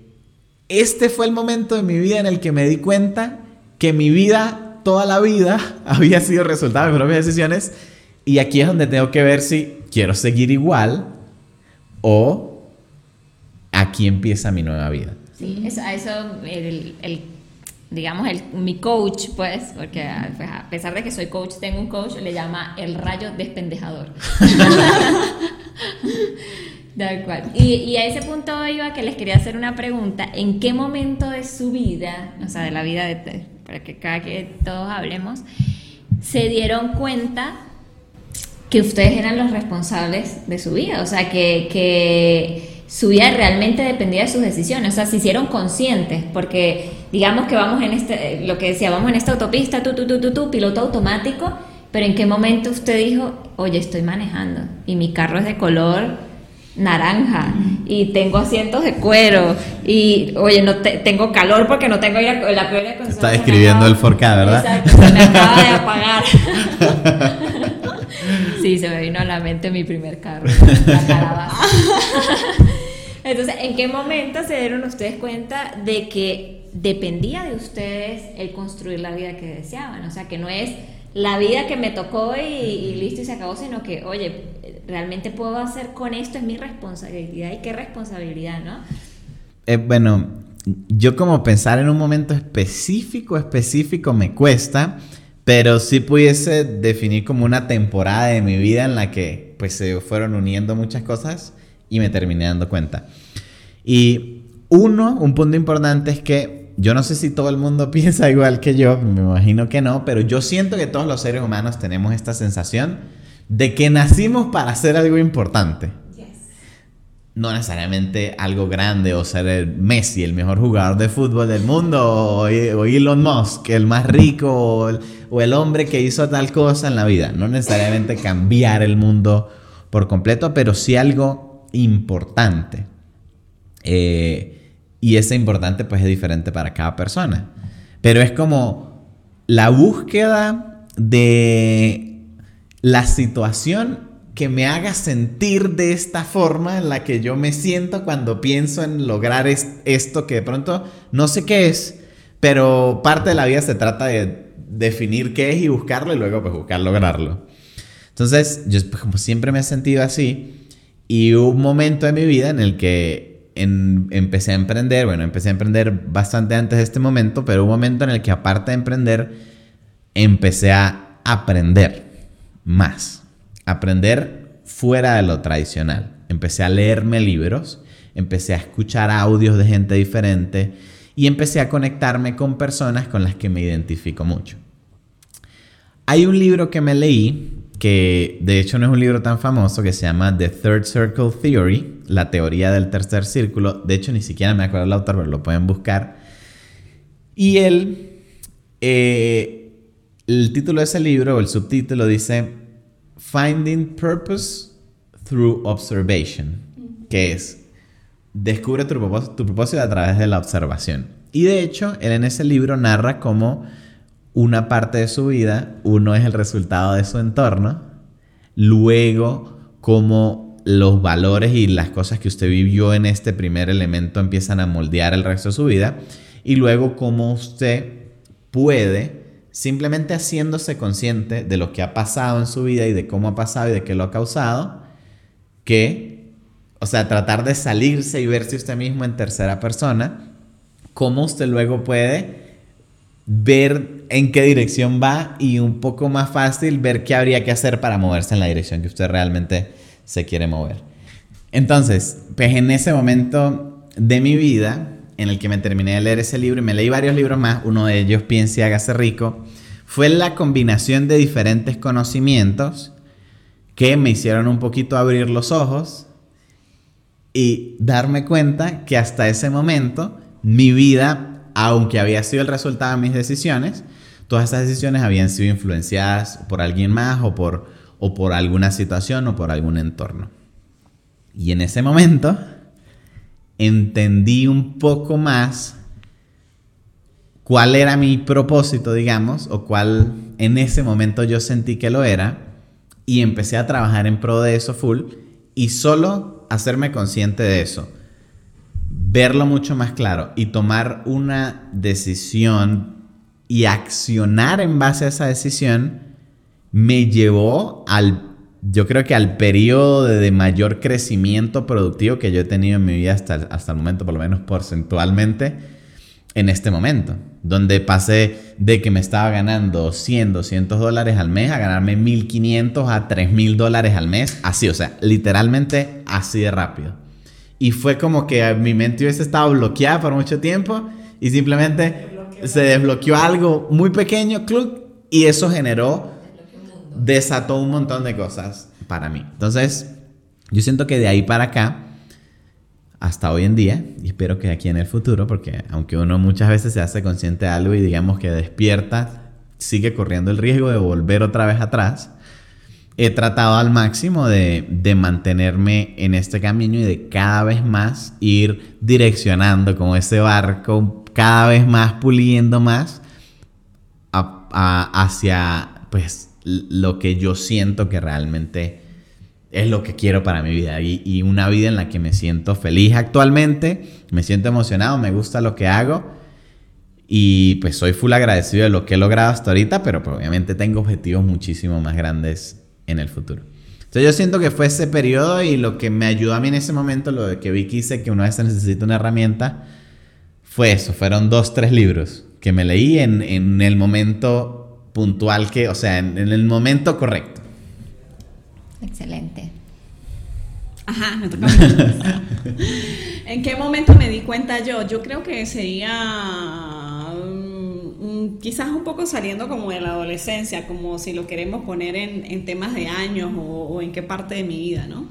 este fue el momento de mi vida en el que me di cuenta que mi vida, toda la vida, había sido resultado de mis propias decisiones. Y aquí es donde tengo que ver si quiero seguir igual o aquí empieza mi nueva vida. Sí, eso, eso el, el digamos, el, mi coach, pues, porque pues, a pesar de que soy coach, tengo un coach, le llama el rayo despendejador. cual. Y, y, a ese punto iba que les quería hacer una pregunta. ¿En qué momento de su vida, o sea, de la vida de, para que cada que todos hablemos, se dieron cuenta que ustedes eran los responsables de su vida, o sea, que, que su vida realmente dependía de sus decisiones, o sea, se hicieron conscientes, porque digamos que vamos en este, lo que decía, vamos en esta autopista, tú, tú, tú, tú, tú, piloto automático, pero en qué momento usted dijo, oye, estoy manejando y mi carro es de color naranja y tengo asientos de cuero y oye no tengo calor porque no tengo aire, la peor está describiendo el Forca verdad exacto se me acaba de apagar sí se me vino a la mente mi primer carro la entonces en qué momento se dieron ustedes cuenta de que dependía de ustedes el construir la vida que deseaban o sea que no es la vida que me tocó y, listo y se acabó, sino que, oye, realmente puedo hacer con esto, es mi responsabilidad y qué responsabilidad, ¿no? Eh, bueno, yo como pensar en un momento específico, específico me cuesta, pero sí pudiese definir como una temporada de mi vida en la que pues se fueron uniendo muchas cosas y me terminé dando cuenta. Y uno, un punto importante es que yo no sé si todo el mundo piensa igual que yo, me imagino que no, pero yo siento que todos los seres humanos tenemos esta sensación de que nacimos para hacer algo importante. No necesariamente algo grande o ser el Messi, el mejor jugador de fútbol del mundo, o, Elon Musk, el más rico, o el, hombre que hizo tal cosa en la vida. No necesariamente cambiar el mundo por completo, pero sí algo importante. Eh, y ese importante pues es diferente para cada persona. Pero es como la búsqueda de la situación que me haga sentir de esta forma en la que yo me siento cuando pienso en lograr esto que de pronto no sé qué es, pero parte de la vida se trata de definir qué es y buscarlo y luego pues buscar lograrlo. Entonces, yo pues, como siempre me he sentido así y hubo un momento de mi vida en el que empecé a emprender, bueno, empecé a emprender bastante antes de este momento, pero un momento en el que aparte de emprender, empecé a aprender más, aprender fuera de lo tradicional. Empecé a leerme libros, empecé a escuchar audios de gente diferente y empecé a conectarme con personas con las que me identifico mucho. Hay un libro que me leí que de hecho no es un libro tan famoso, que se llama The Third Circle Theory, la teoría del tercer círculo. De hecho, ni siquiera me acuerdo el autor, pero lo pueden buscar. Y él, eh, el título de ese libro, o el subtítulo, dice Finding Purpose Through Observation, que es Descubre tu propósito, tu propósito a través de la observación. Y de hecho, él en ese libro narra cómo una parte de su vida, uno es el resultado de su entorno, luego cómo los valores y las cosas que usted vivió en este primer elemento empiezan a moldear el resto de su vida, y luego cómo usted puede, simplemente haciéndose consciente de lo que ha pasado en su vida y de cómo ha pasado y de qué lo ha causado, que, o sea, tratar de salirse y verse usted mismo en tercera persona, cómo usted luego puede ver en qué dirección va y un poco más fácil ver qué habría que hacer para moverse en la dirección que usted realmente se quiere mover. Entonces, pues en ese momento de mi vida, en el que me terminé de leer ese libro y me leí varios libros más, uno de ellos Piense y hágase rico, fue la combinación de diferentes conocimientos que me hicieron un poquito abrir los ojos y darme cuenta que hasta ese momento mi vida aunque había sido el resultado de mis decisiones, todas esas decisiones habían sido influenciadas por alguien más o por, o por alguna situación o por algún entorno. Y en ese momento entendí un poco más cuál era mi propósito, digamos, o cuál en ese momento yo sentí que lo era, y empecé a trabajar en pro de eso full y solo hacerme consciente de eso verlo mucho más claro y tomar una decisión y accionar en base a esa decisión me llevó al, yo creo que al periodo de, mayor crecimiento productivo que yo he tenido en mi vida hasta, hasta el momento, por lo menos porcentualmente, en este momento, donde pasé de que me estaba ganando 100, 200 dólares al mes a ganarme 1500 a 3000 dólares al mes, así, o sea, literalmente así de rápido. Y fue como que mi mente hubiese estado bloqueada por mucho tiempo y simplemente se desbloqueó algo muy pequeño, y eso generó desató un montón de cosas para mí. Entonces, yo siento que de ahí para acá, hasta hoy en día, y espero que aquí en el futuro, porque aunque uno muchas veces se hace consciente de algo y digamos que despierta, sigue corriendo el riesgo de volver otra vez atrás, he tratado al máximo de, de, mantenerme en este camino y de cada vez más ir direccionando como ese barco, cada vez más puliendo más hacia pues lo que yo siento que realmente es lo que quiero para mi vida. Y, y, una vida en la que me siento feliz actualmente, me siento emocionado, me gusta lo que hago y pues soy full agradecido de lo que he logrado hasta ahorita, pero pues, obviamente tengo objetivos muchísimo más grandes en el futuro. Entonces yo siento que fue ese periodo y lo que me ayudó a mí en ese momento, lo de que vi que hice que una vez necesita una herramienta, fue eso, fueron dos, tres libros que me leí en, en el momento puntual que, o sea, en, en el correcto. Excelente. Ajá, me toca. ¿En qué momento me di cuenta yo? Yo creo que sería quizás un poco saliendo como de la adolescencia, como si lo queremos poner en, en temas de años o, o, en qué parte de mi vida, ¿no?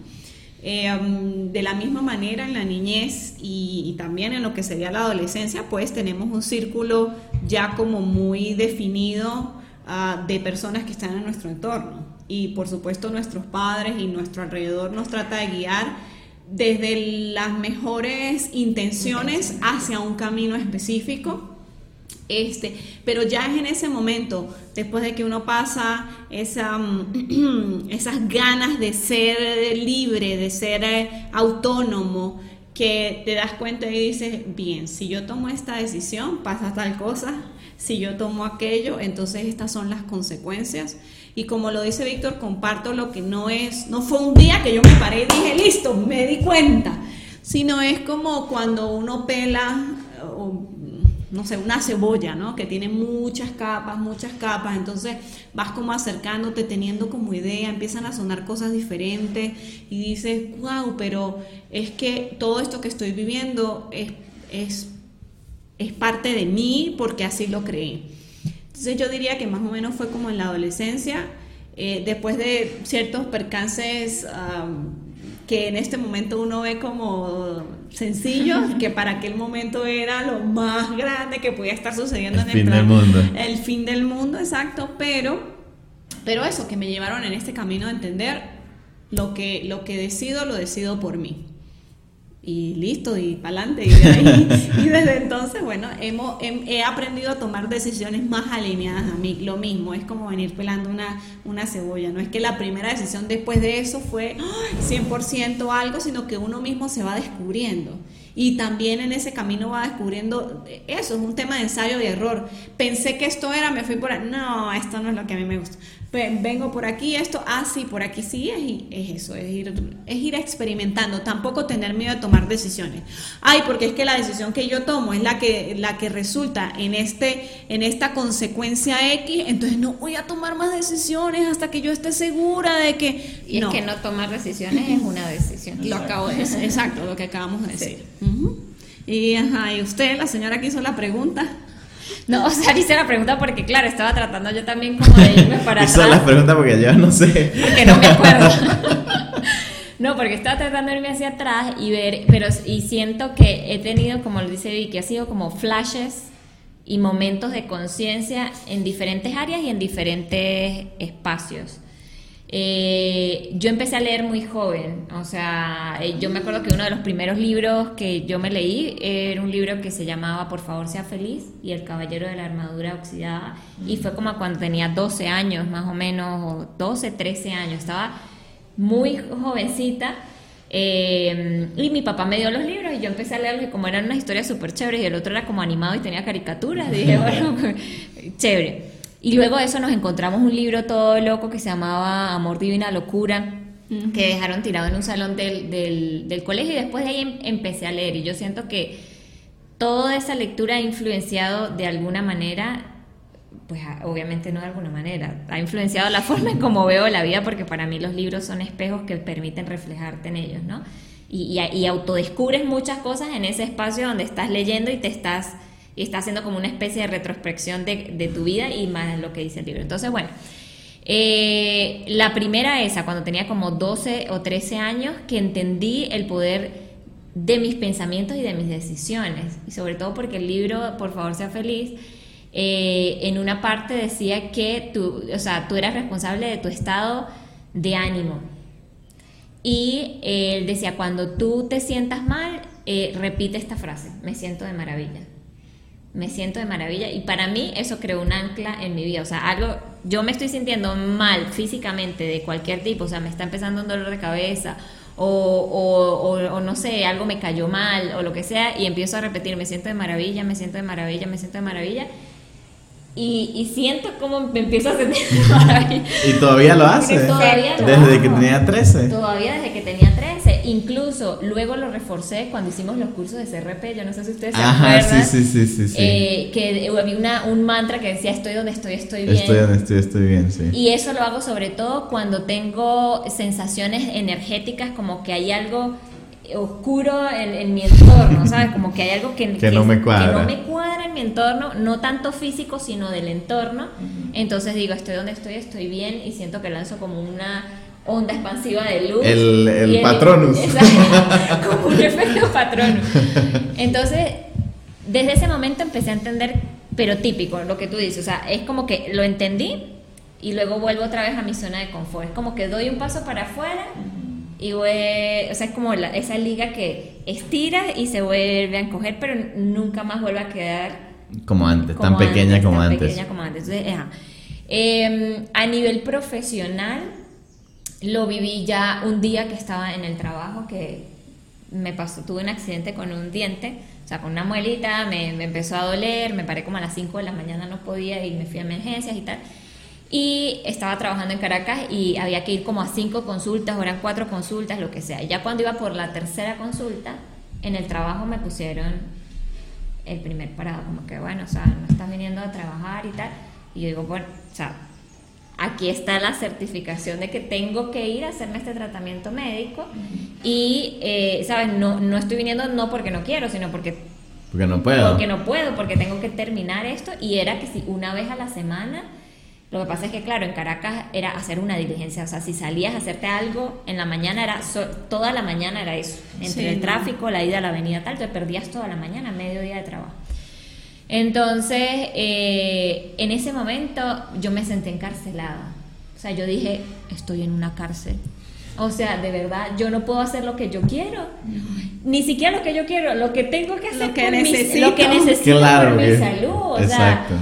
Eh, um, de la misma manera en la niñez y, y, también en lo que sería la adolescencia, pues tenemos un círculo ya como muy definido uh, de personas que están en nuestro entorno. Y por supuesto nuestros padres y nuestro alrededor nos trata de guiar desde las mejores intenciones hacia un camino específico este, pero ya es en ese momento, después de que uno pasa esa, esas ganas de ser libre, de ser eh, autónomo, que te das cuenta y dices, bien, si yo tomo esta decisión, pasa tal cosa, si yo tomo aquello, entonces estas son las consecuencias. Y como lo dice Víctor, comparto lo que no es, no fue un día que yo me paré y dije, listo, me di cuenta, sino es como cuando uno pela no sé, una cebolla, ¿no? Que tiene muchas capas, muchas capas, entonces vas como acercándote, teniendo como idea, empiezan a sonar cosas diferentes y dices, wow, pero es que todo esto que estoy viviendo es, es, es parte de mí porque así lo creí. Entonces yo diría que más o menos fue como en la adolescencia, eh, después de ciertos percances... Que en este momento uno ve como sencillo, que para aquel momento era lo más grande que podía estar sucediendo el en fin el del mundo. El fin del mundo, exacto, pero, pero eso, que me llevaron en este camino a entender lo que, lo que decido, lo decido por mí y listo, y para adelante. Y, y, desde entonces, bueno, hemos, he, aprendido a tomar decisiones más alineadas a mí. Lo mismo, es como venir pelando una, una cebolla. No es que la primera decisión después de eso fue 100% algo, sino que uno mismo se va descubriendo. Y también en ese camino va descubriendo, eso es un tema de ensayo y error. Pensé que esto era, me fui por ahí, no, esto no es lo que a mí me gusta. Vengo por aquí, esto, ah, sí, por aquí sí, es, es eso, es ir, es ir experimentando, tampoco tener miedo de tomar decisiones. Ay, porque es que la decisión que yo tomo es la que, la que resulta en, este, en esta consecuencia X, entonces no voy a tomar más decisiones hasta que yo esté segura de que... Y es que no tomar decisiones es una decisión. Lo acabo de decir, exacto, lo que acabamos de decir. Y, ajá, y usted, la señora que hizo la pregunta. No, o sea, hice la pregunta porque, claro, estaba tratando yo también como de irme para Hizo la pregunta porque yo no sé. Porque no me acuerdo. no, porque estaba tratando de irme hacia atrás y ver, pero y siento que he tenido, como lo dice Vicky, ha sido como flashes y momentos de conciencia en diferentes áreas y en diferentes espacios. Eh, yo empecé a leer muy joven, o sea, eh, yo me acuerdo que uno de los primeros libros que yo me leí era un libro que se llamaba Por favor sea feliz y El caballero de la armadura oxidada y fue como cuando tenía 12 años más o menos, o 12, 13 años, estaba muy jovencita. Eh, y mi papá me dio los libros y yo empecé a leerlos y como eran unas historias súper chéveres y el otro era como animado y tenía caricaturas, dije, bueno, chévere. Y luego de eso nos encontramos un libro todo loco que se llamaba Amor Divina Locura, que dejaron tirado en un salón del, del, colegio y después de ahí em, empecé a leer. Y yo siento que toda esa lectura ha influenciado de alguna manera pues obviamente no de alguna manera, ha influenciado la forma en cómo veo la vida porque para mí los libros son espejos que permiten reflejarte en ellos, ¿no? Y, y, y autodescubres muchas cosas en ese espacio donde estás leyendo y te estás y está haciendo como una especie de retrospección de, tu vida y más lo que dice el libro. Entonces, bueno, Eh, la primera esa, cuando tenía como 12 o 13 años, que entendí el poder de mis pensamientos y de mis decisiones. Y sobre todo porque el libro, por favor, sea feliz, eh, en una parte decía que tú, o sea, tú eras responsable de tu estado de ánimo. Y eh, él decía, cuando tú te sientas mal, eh, repite esta frase, me siento de maravilla. Me siento de maravilla y para mí eso creó un ancla en mi vida. O sea, algo, yo me estoy sintiendo mal físicamente de cualquier tipo, o sea, me está empezando un dolor de cabeza o, o, no sé, algo me cayó mal o lo que sea y empiezo a repetir, me siento de maravilla, me siento de maravilla, me siento de maravilla y, siento como me empiezo a sentir maravilla. Y todavía lo hace. desde que tenía 13. Todavía desde que tenía 13. Incluso luego lo reforcé cuando hicimos los cursos de CRP. Yo no sé si ustedes se acuerdan. Sí, sí, sí, sí, eh, que había una, un mantra que decía: Estoy donde estoy, estoy bien. Estoy donde estoy, estoy bien, sí. Y eso lo hago sobre todo cuando tengo sensaciones energéticas, como que hay algo oscuro en, mi entorno, ¿sabes? Como que hay algo que, que, no me cuadra. que no me cuadra en mi entorno, no tanto físico, sino del entorno. Entonces digo, estoy donde estoy, estoy bien y siento que lanzo como una onda expansiva de luz. El, el patronus. como un efecto patronus. Entonces, desde ese momento empecé a entender, pero típico, lo que tú dices, o sea, es como que lo entendí y luego vuelvo otra vez a mi zona de confort. Es como que doy un paso para afuera y o sea, es como esa liga que estira y se vuelve a encoger, pero nunca más vuelve a quedar como antes, tan pequeña como tan antes. Pequeña como antes. Em, a nivel profesional, lo viví ya un día que estaba en el trabajo, que me pasó, tuve un accidente con un diente, o sea, con una muelita, me, me empezó a doler, me paré como a las 5 de la mañana, no podía y me fui a emergencias y tal y estaba trabajando en Caracas y había que ir como a cinco consultas, o eran cuatro consultas, lo que sea. ya cuando iba por la tercera consulta, en el trabajo me pusieron el primer parado, como que bueno, o sea, no estás viniendo a trabajar y tal. Y yo digo, bueno, o sea, aquí está la certificación de que tengo que ir a hacerme este tratamiento médico y, eh, ¿sabes? No, no estoy viniendo no porque no quiero, sino porque... Porque no puedo. Porque no puedo, porque tengo que terminar esto y era que si una vez a la semana lo que pasa es que, claro, en Caracas era hacer una diligencia, o sea, si salías a hacerte algo en la mañana, era toda la mañana era eso, entre el tráfico, la ida a la avenida tal, te perdías toda la mañana, medio día de trabajo. Entonces, eh, en ese momento yo me senté encarcelada, o sea, yo dije, estoy en una cárcel. O sea, de verdad, yo no puedo hacer lo que yo quiero. Ni siquiera lo que yo quiero, lo que tengo que hacer lo que necesito, lo que necesito por mi salud. O exacto.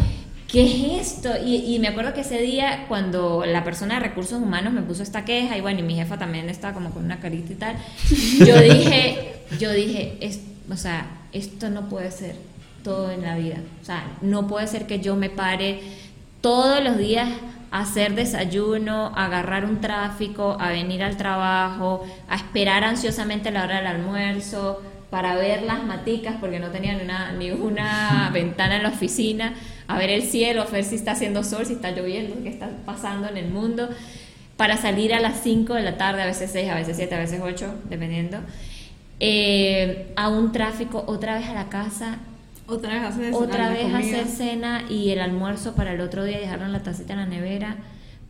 ¿qué es esto? Y, me acuerdo que ese día, cuando la persona de recursos humanos me puso esta queja, y bueno, y mi jefa también estaba como con una carita y tal, yo dije, yo dije, es, o sea, esto no puede ser todo en la vida. O sea, no puede ser que yo me pare todos los días a hacer desayuno, a agarrar un tráfico, a venir al trabajo, a esperar ansiosamente la hora del almuerzo, para ver las maticas, porque no tenía ni una, ni una ventana en la oficina, a ver el cielo, a ver si está haciendo sol, si está lloviendo, qué está pasando en el mundo, para salir a las 5 de la tarde, a veces 6, a veces 7, a veces 8, dependiendo, eh, a un tráfico, otra vez a la casa. Otra vez hacer, otra vez hacer cena y el almuerzo para el otro día, dejarlo en la tacita en la nevera.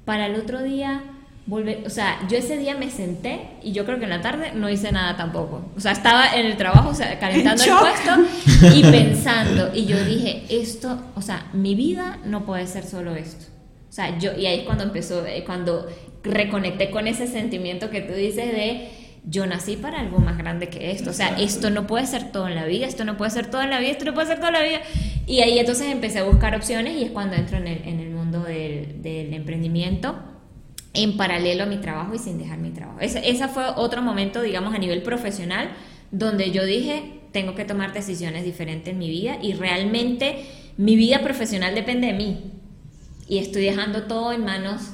Para el otro día volver, o sea, yo ese día me senté y yo creo que en la tarde no hice nada tampoco. O sea, estaba en el trabajo, o sea, calentando el puesto y pensando. Y yo dije, esto, o sea, mi vida no puede ser solo esto. O sea, yo, y ahí es cuando empezó, eh, cuando reconecté con ese sentimiento que tú dices de yo nací para algo más grande que esto. O sea, esto no puede ser todo en la vida, esto no puede ser todo en la vida, esto no puede ser toda la vida. Y ahí entonces empecé a buscar opciones y es cuando entro en el, en el mundo del, del emprendimiento en paralelo a mi trabajo y sin dejar mi trabajo. Ese, ese fue otro momento, digamos, a nivel profesional, donde yo dije, tengo que tomar decisiones diferentes en mi vida y realmente mi vida profesional depende de mí. Y estoy dejando todo en manos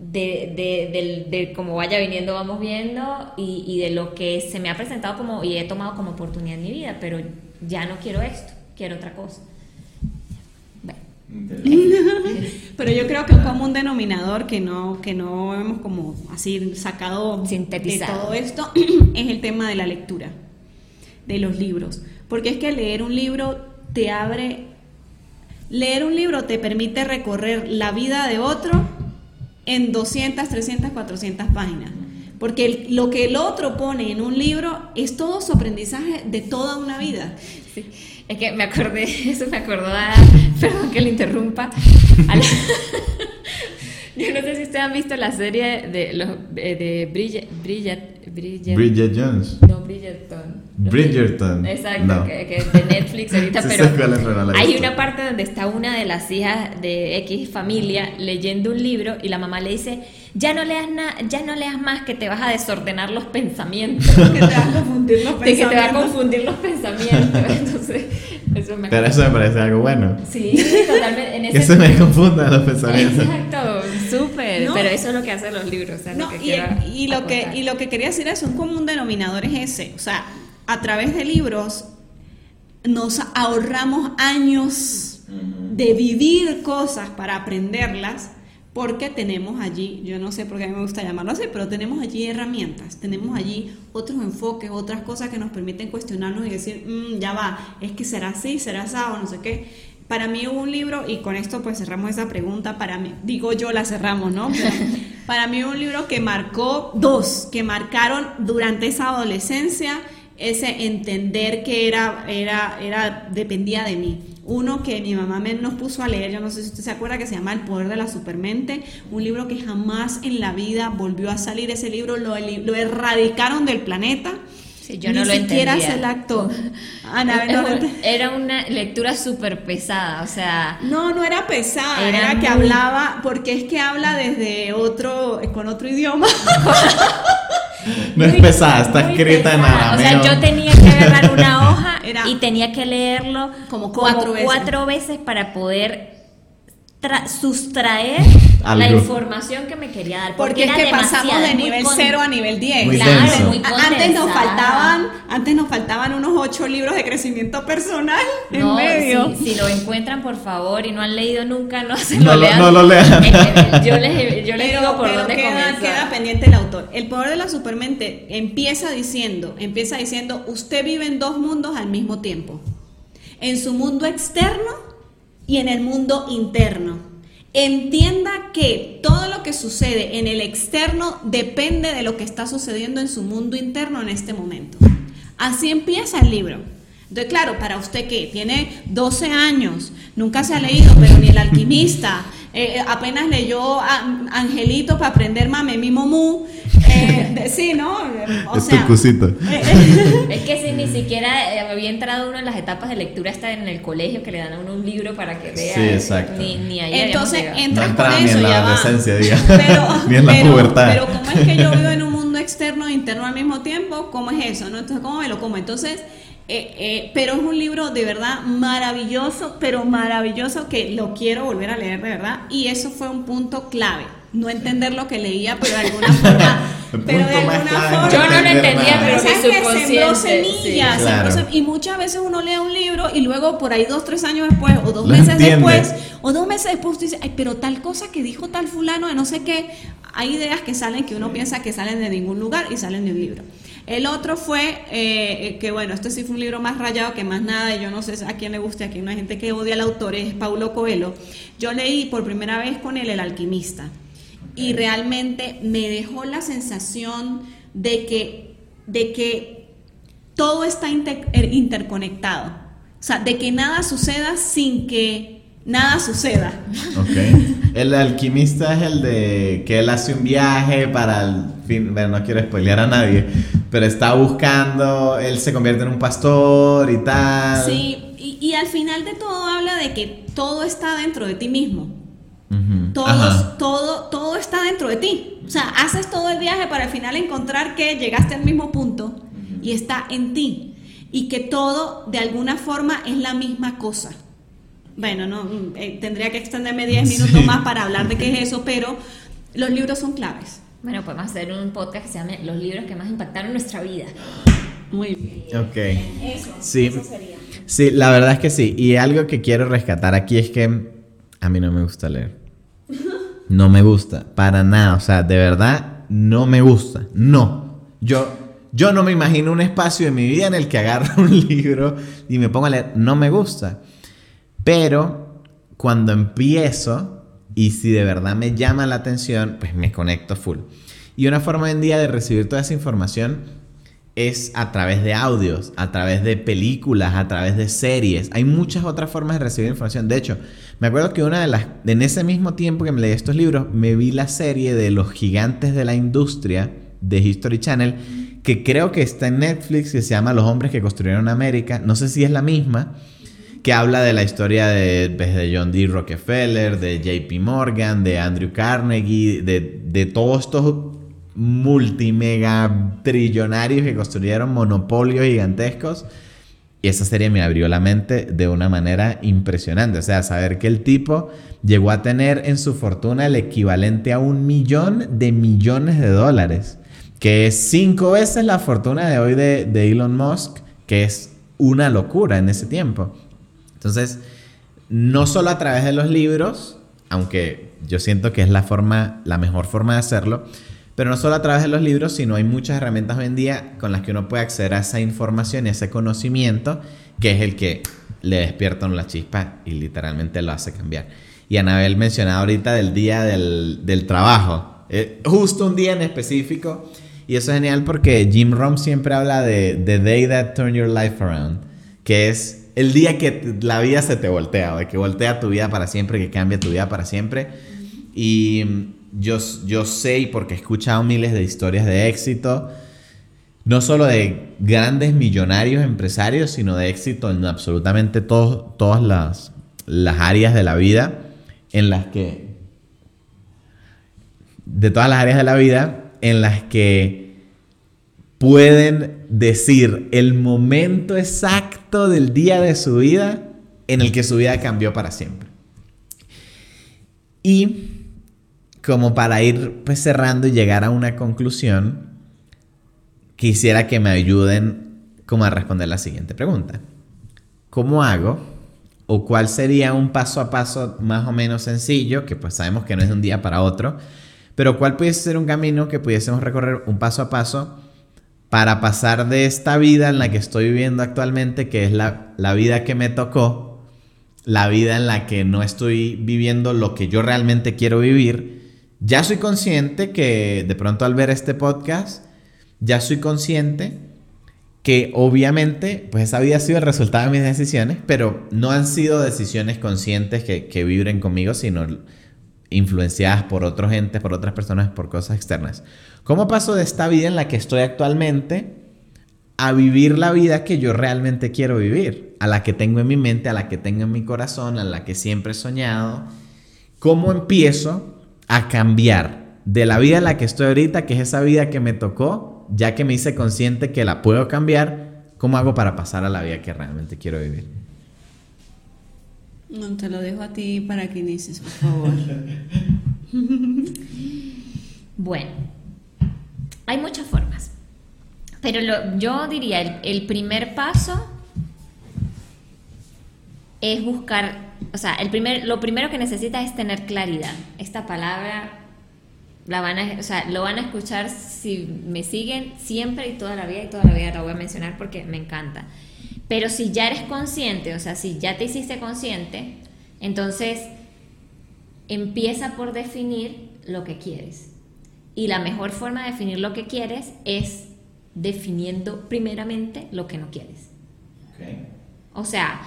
de, de, de, cómo vaya viniendo, vamos viendo, y, y, de lo que se me ha presentado como y he tomado como oportunidad en mi vida, pero ya no quiero esto, quiero otra cosa. Pero yo creo que un común denominador que no, que no hemos como así sacado de todo esto es el tema de la lectura, de los libros. Porque es que leer un libro te abre, leer un libro te permite recorrer la vida de otro en 200, 300, 400 páginas. Porque el- lo que el otro pone en un libro es todo su aprendizaje de toda una vida. Sí. Es que me acordé, eso me acordó a, perdón que le interrumpa. a la- yo no sé si ustedes han visto la serie de los de, Bridget, Bridget, Bridget, Bridget Jones. no Bridgerton. Bridgerton. Exacto, No. que, que es de Netflix ahorita, Sí pero es, hay una parte donde está una de las hijas de X familia leyendo un libro y la mamá le dice, ya no leas nada, ya no leas más que te vas a desordenar los pensamientos. Que te va a confundir los de que te va a pensamientos. confundir los pensamientos. Entonces, eso me Pero eso me parece algo bueno. Sí, totalmente. En Que ese se me confundan los pensamientos. Exacto, súper. No. Pero eso es lo que hacen los libros. o sea, lo No, que y, quiero y lo que, y lo que quería decir es un común denominador es ese. O sea, a través de libros nos ahorramos años de vivir cosas para aprenderlas porque tenemos allí, yo no sé por qué a mí me gusta llamarlo así, pero tenemos allí herramientas, tenemos allí otros enfoques, otras cosas que nos permiten cuestionarnos y decir, "Mm, ya va, es que será así, será así o no sé qué. Para mí hubo un libro, y con esto pues cerramos esa pregunta, para mí, digo yo la cerramos, ¿no? Pero para mí hubo un libro que marcó, dos, que marcaron durante esa adolescencia ese entender que era, era, era, dependía de mí. Uno que mi mamá me nos puso a leer, yo no sé si usted se acuerda, que se llama El Poder de la Supermente, un libro que jamás en la vida volvió a salir. Ese libro lo, lo erradicaron del planeta. Sí, yo Ni no lo siquiera entendía. se el acto. Ana, no, Era una lectura súper pesada, o sea, no, no era pesada, Era era, que muy- hablaba, porque es que habla desde otro, con otro idioma. No es muy- pesada, está escrita en pesada. arameo. O sea, yo tenía que agarrar una hoja Era- y tenía que leerlo Como cuatro veces. cuatro veces para poder tra- sustraer Algo. la información que me quería dar. Porque es era que pasamos de nivel con- 0 a nivel 10. Muy Claro, denso. muy A- antes nos faltaban, antes nos faltaban unos ocho libros de crecimiento personal en No, medio. Si, si lo encuentran, por favor, y no han leído nunca, no se No lo lo- lean. no lo lean. Es que yo les, yo les Pero- digo por pero dónde queda, comenzar. queda pendiente el autor. El poder de la supermente empieza diciendo, empieza diciendo, usted vive en dos mundos al mismo tiempo. En su mundo externo y en el mundo interno. Entienda que todo lo que sucede en el externo depende de lo que está sucediendo en su mundo interno en este momento. Así empieza el libro. Entonces, claro, para usted que tiene 12 años, nunca se ha leído, pero ni el alquimista, eh, apenas leyó a- Angelito para aprender mame mi momú, eh, de- sí, ¿no? O es sea, tu cosita. Es que si ni siquiera eh, había entrado uno en las etapas de lectura hasta en el colegio que le dan a uno un libro para que vea. Sí, exacto. Ni, ni ahí Entonces, llegado. No con ni eso, en la ya va. adolescencia, diga. Pero, Ni en la pero- pubertad. Pero ¿cómo es que yo vivo en un mundo externo e interno al mismo tiempo? ¿Cómo es eso? ¿no? Entonces, ¿cómo me lo como? Entonces, eh, eh, pero es un libro de verdad maravilloso, pero maravilloso que lo quiero volver a leer de verdad. Y eso fue un punto clave. No entender lo que leía, pero de alguna forma... Pero de más alguna forma... Yo no lo entendía, pero ¿sabes mi qué? sembró semillas, sí. sembró Claro. y muchas veces uno lee un libro y luego por ahí dos, tres años después o dos Lo meses entiende. después o dos meses después usted dice, ay, pero tal cosa que dijo tal fulano de no sé qué, hay ideas que salen que uno piensa que salen de ningún lugar y salen de un libro. El otro fue, eh, que bueno, este sí fue un libro más rayado que más nada, y yo no sé a quién le guste, aquí hay una gente que odia al autor, es Paulo Coelho. Yo leí por primera vez con él El Alquimista y realmente me dejó la sensación de que, de que todo está inter- er, interconectado. O sea, de que nada suceda sin que nada suceda. Ok. El alquimista es el de que él hace un viaje para el fin. Bueno, no quiero spoilear a nadie, pero está buscando. Él se convierte en un pastor y tal. Sí, y, y al final de todo habla de que todo está dentro de ti mismo. Ujú. Todo, todo, todo está dentro de ti. O sea, haces todo el viaje para al final encontrar que llegaste al mismo punto y está en ti. Y que todo, de alguna forma, es la misma cosa. Bueno, no, eh, tendría que extenderme 10 minutos Sí. más para hablar de qué es eso, pero los libros son claves. Bueno, podemos hacer un podcast que se llame Los libros que más impactaron nuestra vida. Muy bien. Ok. Eso, Sí. eso sería. Sí, la verdad es que sí. Y algo que quiero rescatar aquí es que a mí no me gusta leer. No me gusta, para nada. O sea, de verdad, no me gusta. No. Yo, yo no me imagino un espacio en mi vida en el que agarro un libro y me pongo a leer. No me gusta. Pero cuando empiezo, y si de verdad me llama la atención, pues me conecto full. Y una forma hoy en día de recibir toda esa información es a través de audios, a través de películas, a través de series. Hay muchas otras formas de recibir información. De hecho, me acuerdo que una de las, en ese mismo tiempo que me leí estos libros, me vi la serie de los gigantes de la industria de History Channel, que creo que está en Netflix, que se llama Los hombres que construyeron América. No sé si es la misma, que habla de la historia de, pues, John D. Rockefeller, de JP Morgan, de Andrew Carnegie, de, de todos estos multimega trillonarios que construyeron monopolios gigantescos. Y esa serie me abrió la mente de una manera impresionante. O sea, saber que el tipo llegó a tener en su fortuna el equivalente a un millón de millones de dólares. Que es cinco veces la fortuna de hoy de, de Elon Musk, que es una locura en ese tiempo. Entonces, no solo a través de los libros, aunque yo siento que es la forma, la mejor forma de hacerlo, pero no solo a través de los libros, sino hay muchas herramientas hoy en día con las que uno puede acceder a esa información y a ese conocimiento, que es el que le despierta la chispa y literalmente lo hace cambiar. Y Anabel mencionaba ahorita del día del, trabajo, eh, justo un día en específico. Y eso es genial porque Jim Rohn siempre habla de The Day That Turned Your Life Around, que es el día que la vida se te voltea, o que voltea tu vida para siempre, que cambia tu vida para siempre. Y yo, yo sé y porque he escuchado miles de historias de éxito, no solo de grandes millonarios empresarios, sino de éxito en absolutamente todas las, las áreas de la vida en las que, de todas las áreas de la vida en las que pueden decir el momento exacto del día de su vida en el que su vida cambió para siempre. Y como para ir pues, cerrando y llegar a una conclusión, quisiera que me ayuden como a responder la siguiente pregunta. ¿Cómo hago? ¿O cuál sería un paso a paso más o menos sencillo, que pues sabemos que no es de un día para otro, pero cuál pudiese ser un camino que pudiésemos recorrer un paso a paso para pasar de esta vida en la que estoy viviendo actualmente, que es la, la vida que me tocó, la vida en la que no estoy viviendo lo que yo realmente quiero vivir, ya soy consciente que de pronto al ver este podcast, ya soy consciente que obviamente pues esa vida ha sido el resultado de mis decisiones, pero no han sido decisiones conscientes que, que vibren conmigo, sino influenciadas por otros entes, por otras personas, por cosas externas. ¿Cómo paso de esta vida en la que estoy actualmente a vivir la vida que yo realmente quiero vivir? A la que tengo en mi mente, a la que tengo en mi corazón, a la que siempre he soñado. ¿Cómo empiezo a cambiar de la vida en la que estoy ahorita, que es esa vida que me tocó, ya que me hice consciente que la puedo cambiar, ¿cómo hago para pasar a la vida que realmente quiero vivir? No, te lo dejo a ti para que inicies, por favor. bueno, hay muchas formas, pero yo diría, el, el primer paso es buscar o sea, el primer, lo primero que necesitas es tener claridad. Esta palabra la van a, o sea, lo van a escuchar si me siguen siempre y toda la vida y toda la vida la voy a mencionar porque me encanta. Pero si ya eres consciente, o sea, si ya te hiciste consciente, entonces empieza por definir lo que quieres. Y la mejor forma de definir lo que quieres es definiendo primeramente lo que no quieres. O sea,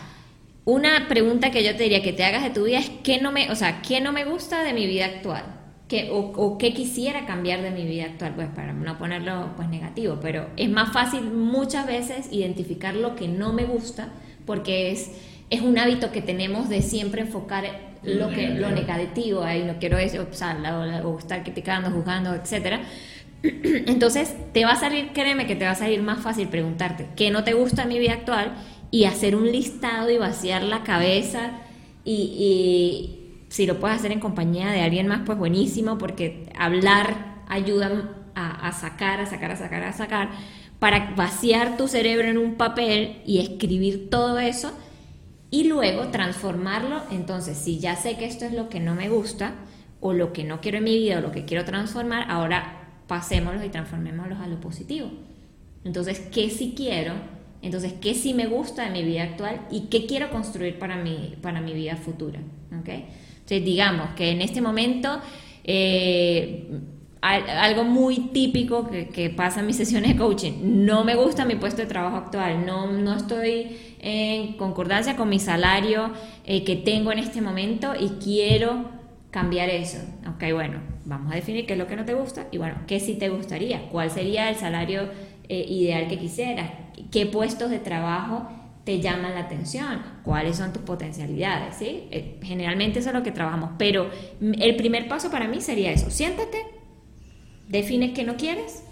una pregunta que yo te diría que te hagas de tu vida es qué no me, o sea, qué no me gusta de mi vida actual. ¿Qué, o, qué quisiera cambiar de mi vida actual, pues para no ponerlo pues negativo, pero es más fácil muchas veces identificar lo que no me gusta porque es, es un hábito que tenemos de siempre enfocar lo que lo negativo, ahí no quiero eso, o, sea, o estar criticando, juzgando, etcétera. Entonces, te va a salir, créeme que te va a salir más fácil preguntarte qué no te gusta de mi vida actual y hacer un listado y vaciar la cabeza y, si lo puedes hacer en compañía de alguien más, pues buenísimo, porque hablar ayuda a, sacar, a sacar, a sacar, a sacar, para vaciar tu cerebro en un papel y escribir todo eso y luego transformarlo. Entonces, si ya sé que esto es lo que no me gusta o lo que no quiero en mi vida o lo que quiero transformar, ahora pasémoslo y transformémoslos a lo positivo. Entonces, ¿qué si quiero? Entonces, ¿qué sí me gusta de mi vida actual y qué quiero construir para mi, para mi vida futura? ¿Okay? Entonces, digamos que en este momento, eh, algo muy típico que, pasa en mis sesiones de coaching, no me gusta mi puesto de trabajo actual, no, no estoy en concordancia con mi salario eh, que tengo en este momento y quiero cambiar eso. Ok, bueno, vamos a definir qué es lo que no te gusta y bueno, qué sí te gustaría, cuál sería el salario eh, ideal que quisieras, qué puestos de trabajo te llaman la atención, cuáles son tus potencialidades, ¿sí? Eh, generalmente eso es lo que trabajamos, pero el primer paso para mí sería eso, siéntate, define qué no quieres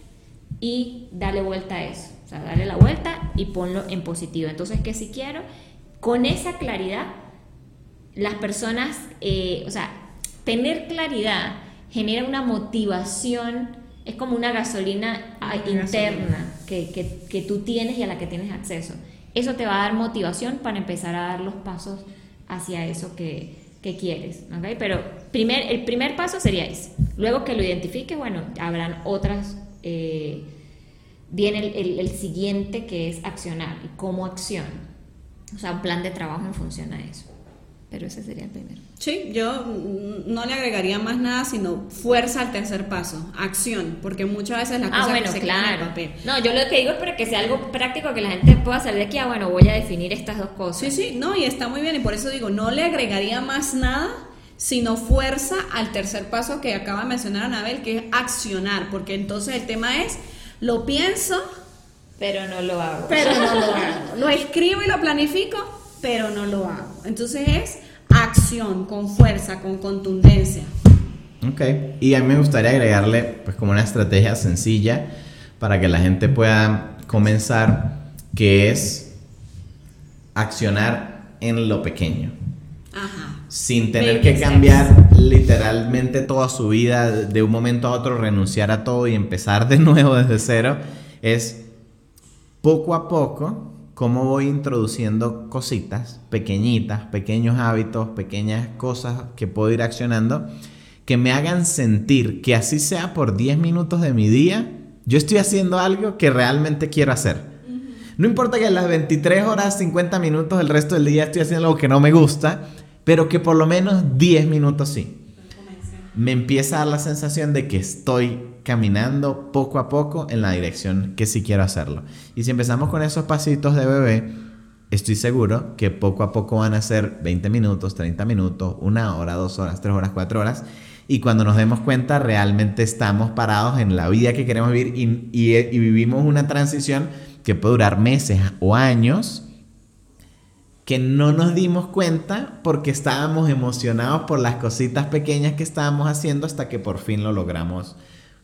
y dale vuelta a eso, o sea, dale la vuelta y ponlo en positivo. Entonces, ¿qué si quiero? Con esa claridad, las personas, eh, o sea, tener claridad genera una motivación, es como una gasolina interna Que, que, que tú tienes y a la que tienes acceso eso te va a dar motivación para empezar a dar los pasos hacia eso que, quieres. ¿okay? Pero primer, el primer paso sería ese. Luego que lo identifiques, bueno, habrán otras... Eh, viene el, siguiente que es accionar y cómo acción. O sea, un plan de trabajo en función a eso. Pero ese sería el primero. Sí, yo no le agregaría más nada, sino fuerza al tercer paso, acción, porque muchas veces la ah, bueno, se claro. en papel. No, yo lo que digo es para que sea algo práctico, que la gente pueda salir de aquí, ah, bueno, voy a definir estas dos cosas. Sí, sí, no, y está muy bien, y por eso digo, no le agregaría más nada, sino fuerza al tercer paso que acaba de mencionar Anabel, que es accionar, porque entonces el tema es, lo pienso, pero no lo hago. Pero no lo hago. Lo escribo y lo planifico, pero no lo hago. Entonces es acción, con fuerza, con contundencia. Ok, y a mí me gustaría agregarle pues como una estrategia sencilla para que la gente pueda comenzar, que es accionar en lo pequeño. Ajá. Sin tener que cambiar literalmente toda su vida de un momento a otro, renunciar a todo y empezar de nuevo desde cero, es poco a poco cómo voy introduciendo cositas pequeñitas, pequeños hábitos, pequeñas cosas que puedo ir accionando que me hagan sentir que así sea por 10 minutos de mi día, yo estoy haciendo algo que realmente quiero hacer. No importa que las 23 horas, 50 minutos del resto del día estoy haciendo algo que no me gusta, pero que por lo menos 10 minutos sí. Me empieza a dar la sensación de que estoy caminando poco a poco en la dirección que sí quiero hacerlo. Y si empezamos con esos pasitos de bebé, estoy seguro que poco a poco van a ser 20 minutos, 30 minutos, una hora, dos horas, tres horas, cuatro horas. Y cuando nos demos cuenta, realmente estamos parados en la vida que queremos vivir y, y vivimos una transición que puede durar meses o años que no nos dimos cuenta porque estábamos emocionados por las cositas pequeñas que estábamos haciendo hasta que por fin lo logramos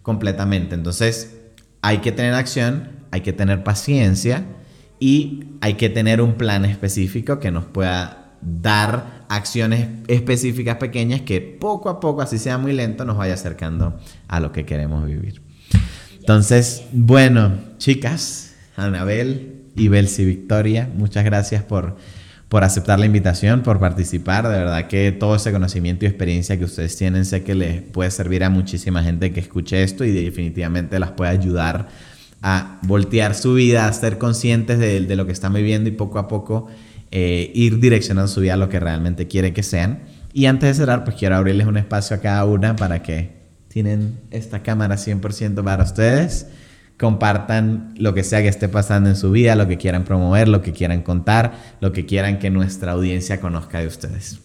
completamente. Entonces, hay que tener acción, hay que tener paciencia y hay que tener un plan específico que nos pueda dar acciones específicas pequeñas que poco a poco, así sea muy lento, nos vaya acercando a lo que queremos vivir. Entonces, bueno, chicas, Anabel y Belsi Victoria, muchas gracias por por aceptar la invitación, por participar. De verdad que todo ese conocimiento y experiencia que ustedes tienen sé que les puede servir a muchísima gente que escuche esto y definitivamente las puede ayudar a voltear su vida, a ser conscientes de, lo que están viviendo y poco a poco eh, ir direccionando su vida a lo que realmente quiere que sean. Y antes de cerrar, pues quiero abrirles un espacio a cada una para que tienen esta cámara 100% para ustedes compartan lo que sea que esté pasando en su vida, lo que quieran promover, lo que quieran contar, lo que quieran que nuestra audiencia conozca de ustedes.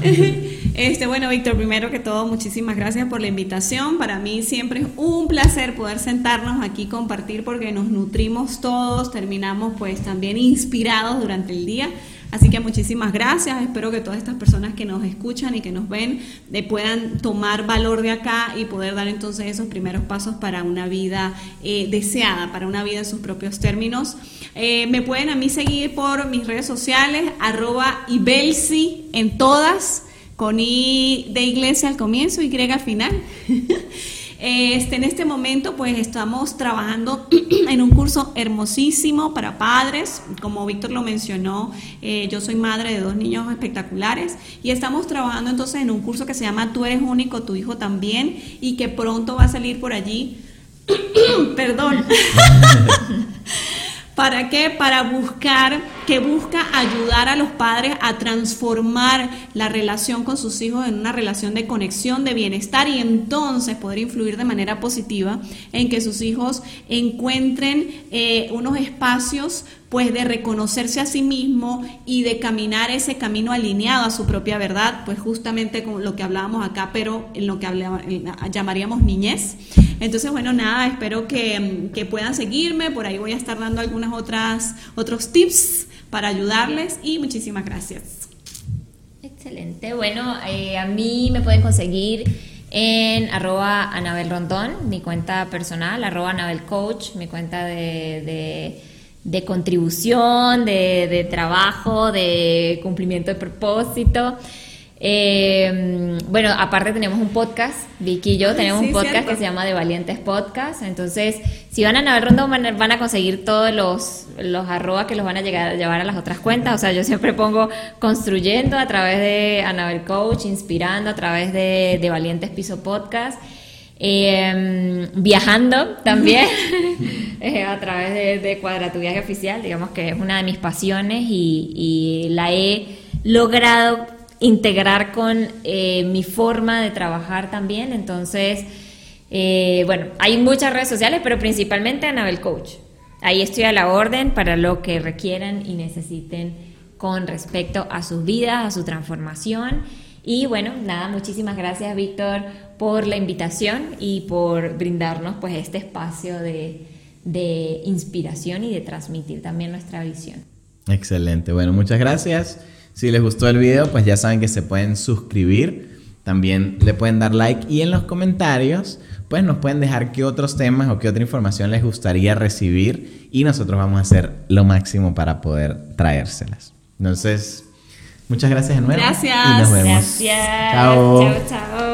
Este, bueno, Víctor, primero que todo, muchísimas gracias por la invitación. Para mí siempre es un placer poder sentarnos aquí, compartir, porque nos nutrimos todos, terminamos pues también inspirados durante el día. Así que muchísimas gracias. Espero que todas estas personas que nos escuchan y que nos ven eh, puedan tomar valor de acá y poder dar entonces esos primeros pasos para una vida eh, deseada, para una vida en sus propios términos. Eh, me pueden a mí seguir por mis redes sociales, arroba ibelsi en todas, con I de iglesia al comienzo, Y al final. Este, en este momento pues estamos trabajando en un curso hermosísimo para padres, como Víctor lo mencionó, eh, yo soy madre de dos niños espectaculares y estamos trabajando entonces en un curso que se llama Tú eres único, tu hijo también y que pronto va a salir por allí, perdón, ¿Para qué? Para buscar, que busca ayudar a los padres a transformar la relación con sus hijos en una relación de conexión, de bienestar y entonces poder influir de manera positiva en que sus hijos encuentren eh, unos espacios pues de reconocerse a sí mismo y de caminar ese camino alineado a su propia verdad, pues justamente con lo que hablábamos acá, pero en lo que llamaríamos niñez. Entonces, bueno, nada, espero que, que, puedan seguirme, por ahí voy a estar dando algunas otras, otros tips para ayudarles y muchísimas gracias. Excelente, bueno, eh, a mí me pueden conseguir en arroba Anabel mi cuenta personal, arroba Anabel mi cuenta de de contribución, de, trabajo, de cumplimiento de propósito. Eh, bueno, aparte tenemos un podcast, Vicky y yo tenemos un podcast que se llama De Valientes Podcast. Entonces, si van a Rondón, van, a conseguir todos los, los arroba que los van a llegar, llevar a las otras cuentas. O sea, yo siempre pongo construyendo a través de Anabel Coach, inspirando a través de, de Valientes Piso Podcast. Eh, viajando también eh, a través de, de Cuadra Viaje Oficial, digamos que es una de mis pasiones y, la he logrado integrar con eh, mi forma de trabajar también. Entonces, bueno, hay muchas redes sociales, pero principalmente Anabel Coach. Ahí estoy a la orden para lo que requieran y necesiten con respecto a sus vidas, a su transformación. Y bueno, nada, muchísimas gracias Víctor por la invitación y por brindarnos pues este espacio de, de inspiración y de transmitir también nuestra visión. Excelente, bueno, muchas gracias. Si les gustó el video, pues ya saben que se pueden suscribir, también le pueden dar like y en los comentarios, pues nos pueden dejar qué otros temas o qué otra información les gustaría recibir y nosotros vamos a hacer lo máximo para poder traérselas. Entonces, muchas gracias de nuevo. Gracias. Y nos vemos. Gracias. Chao, chao.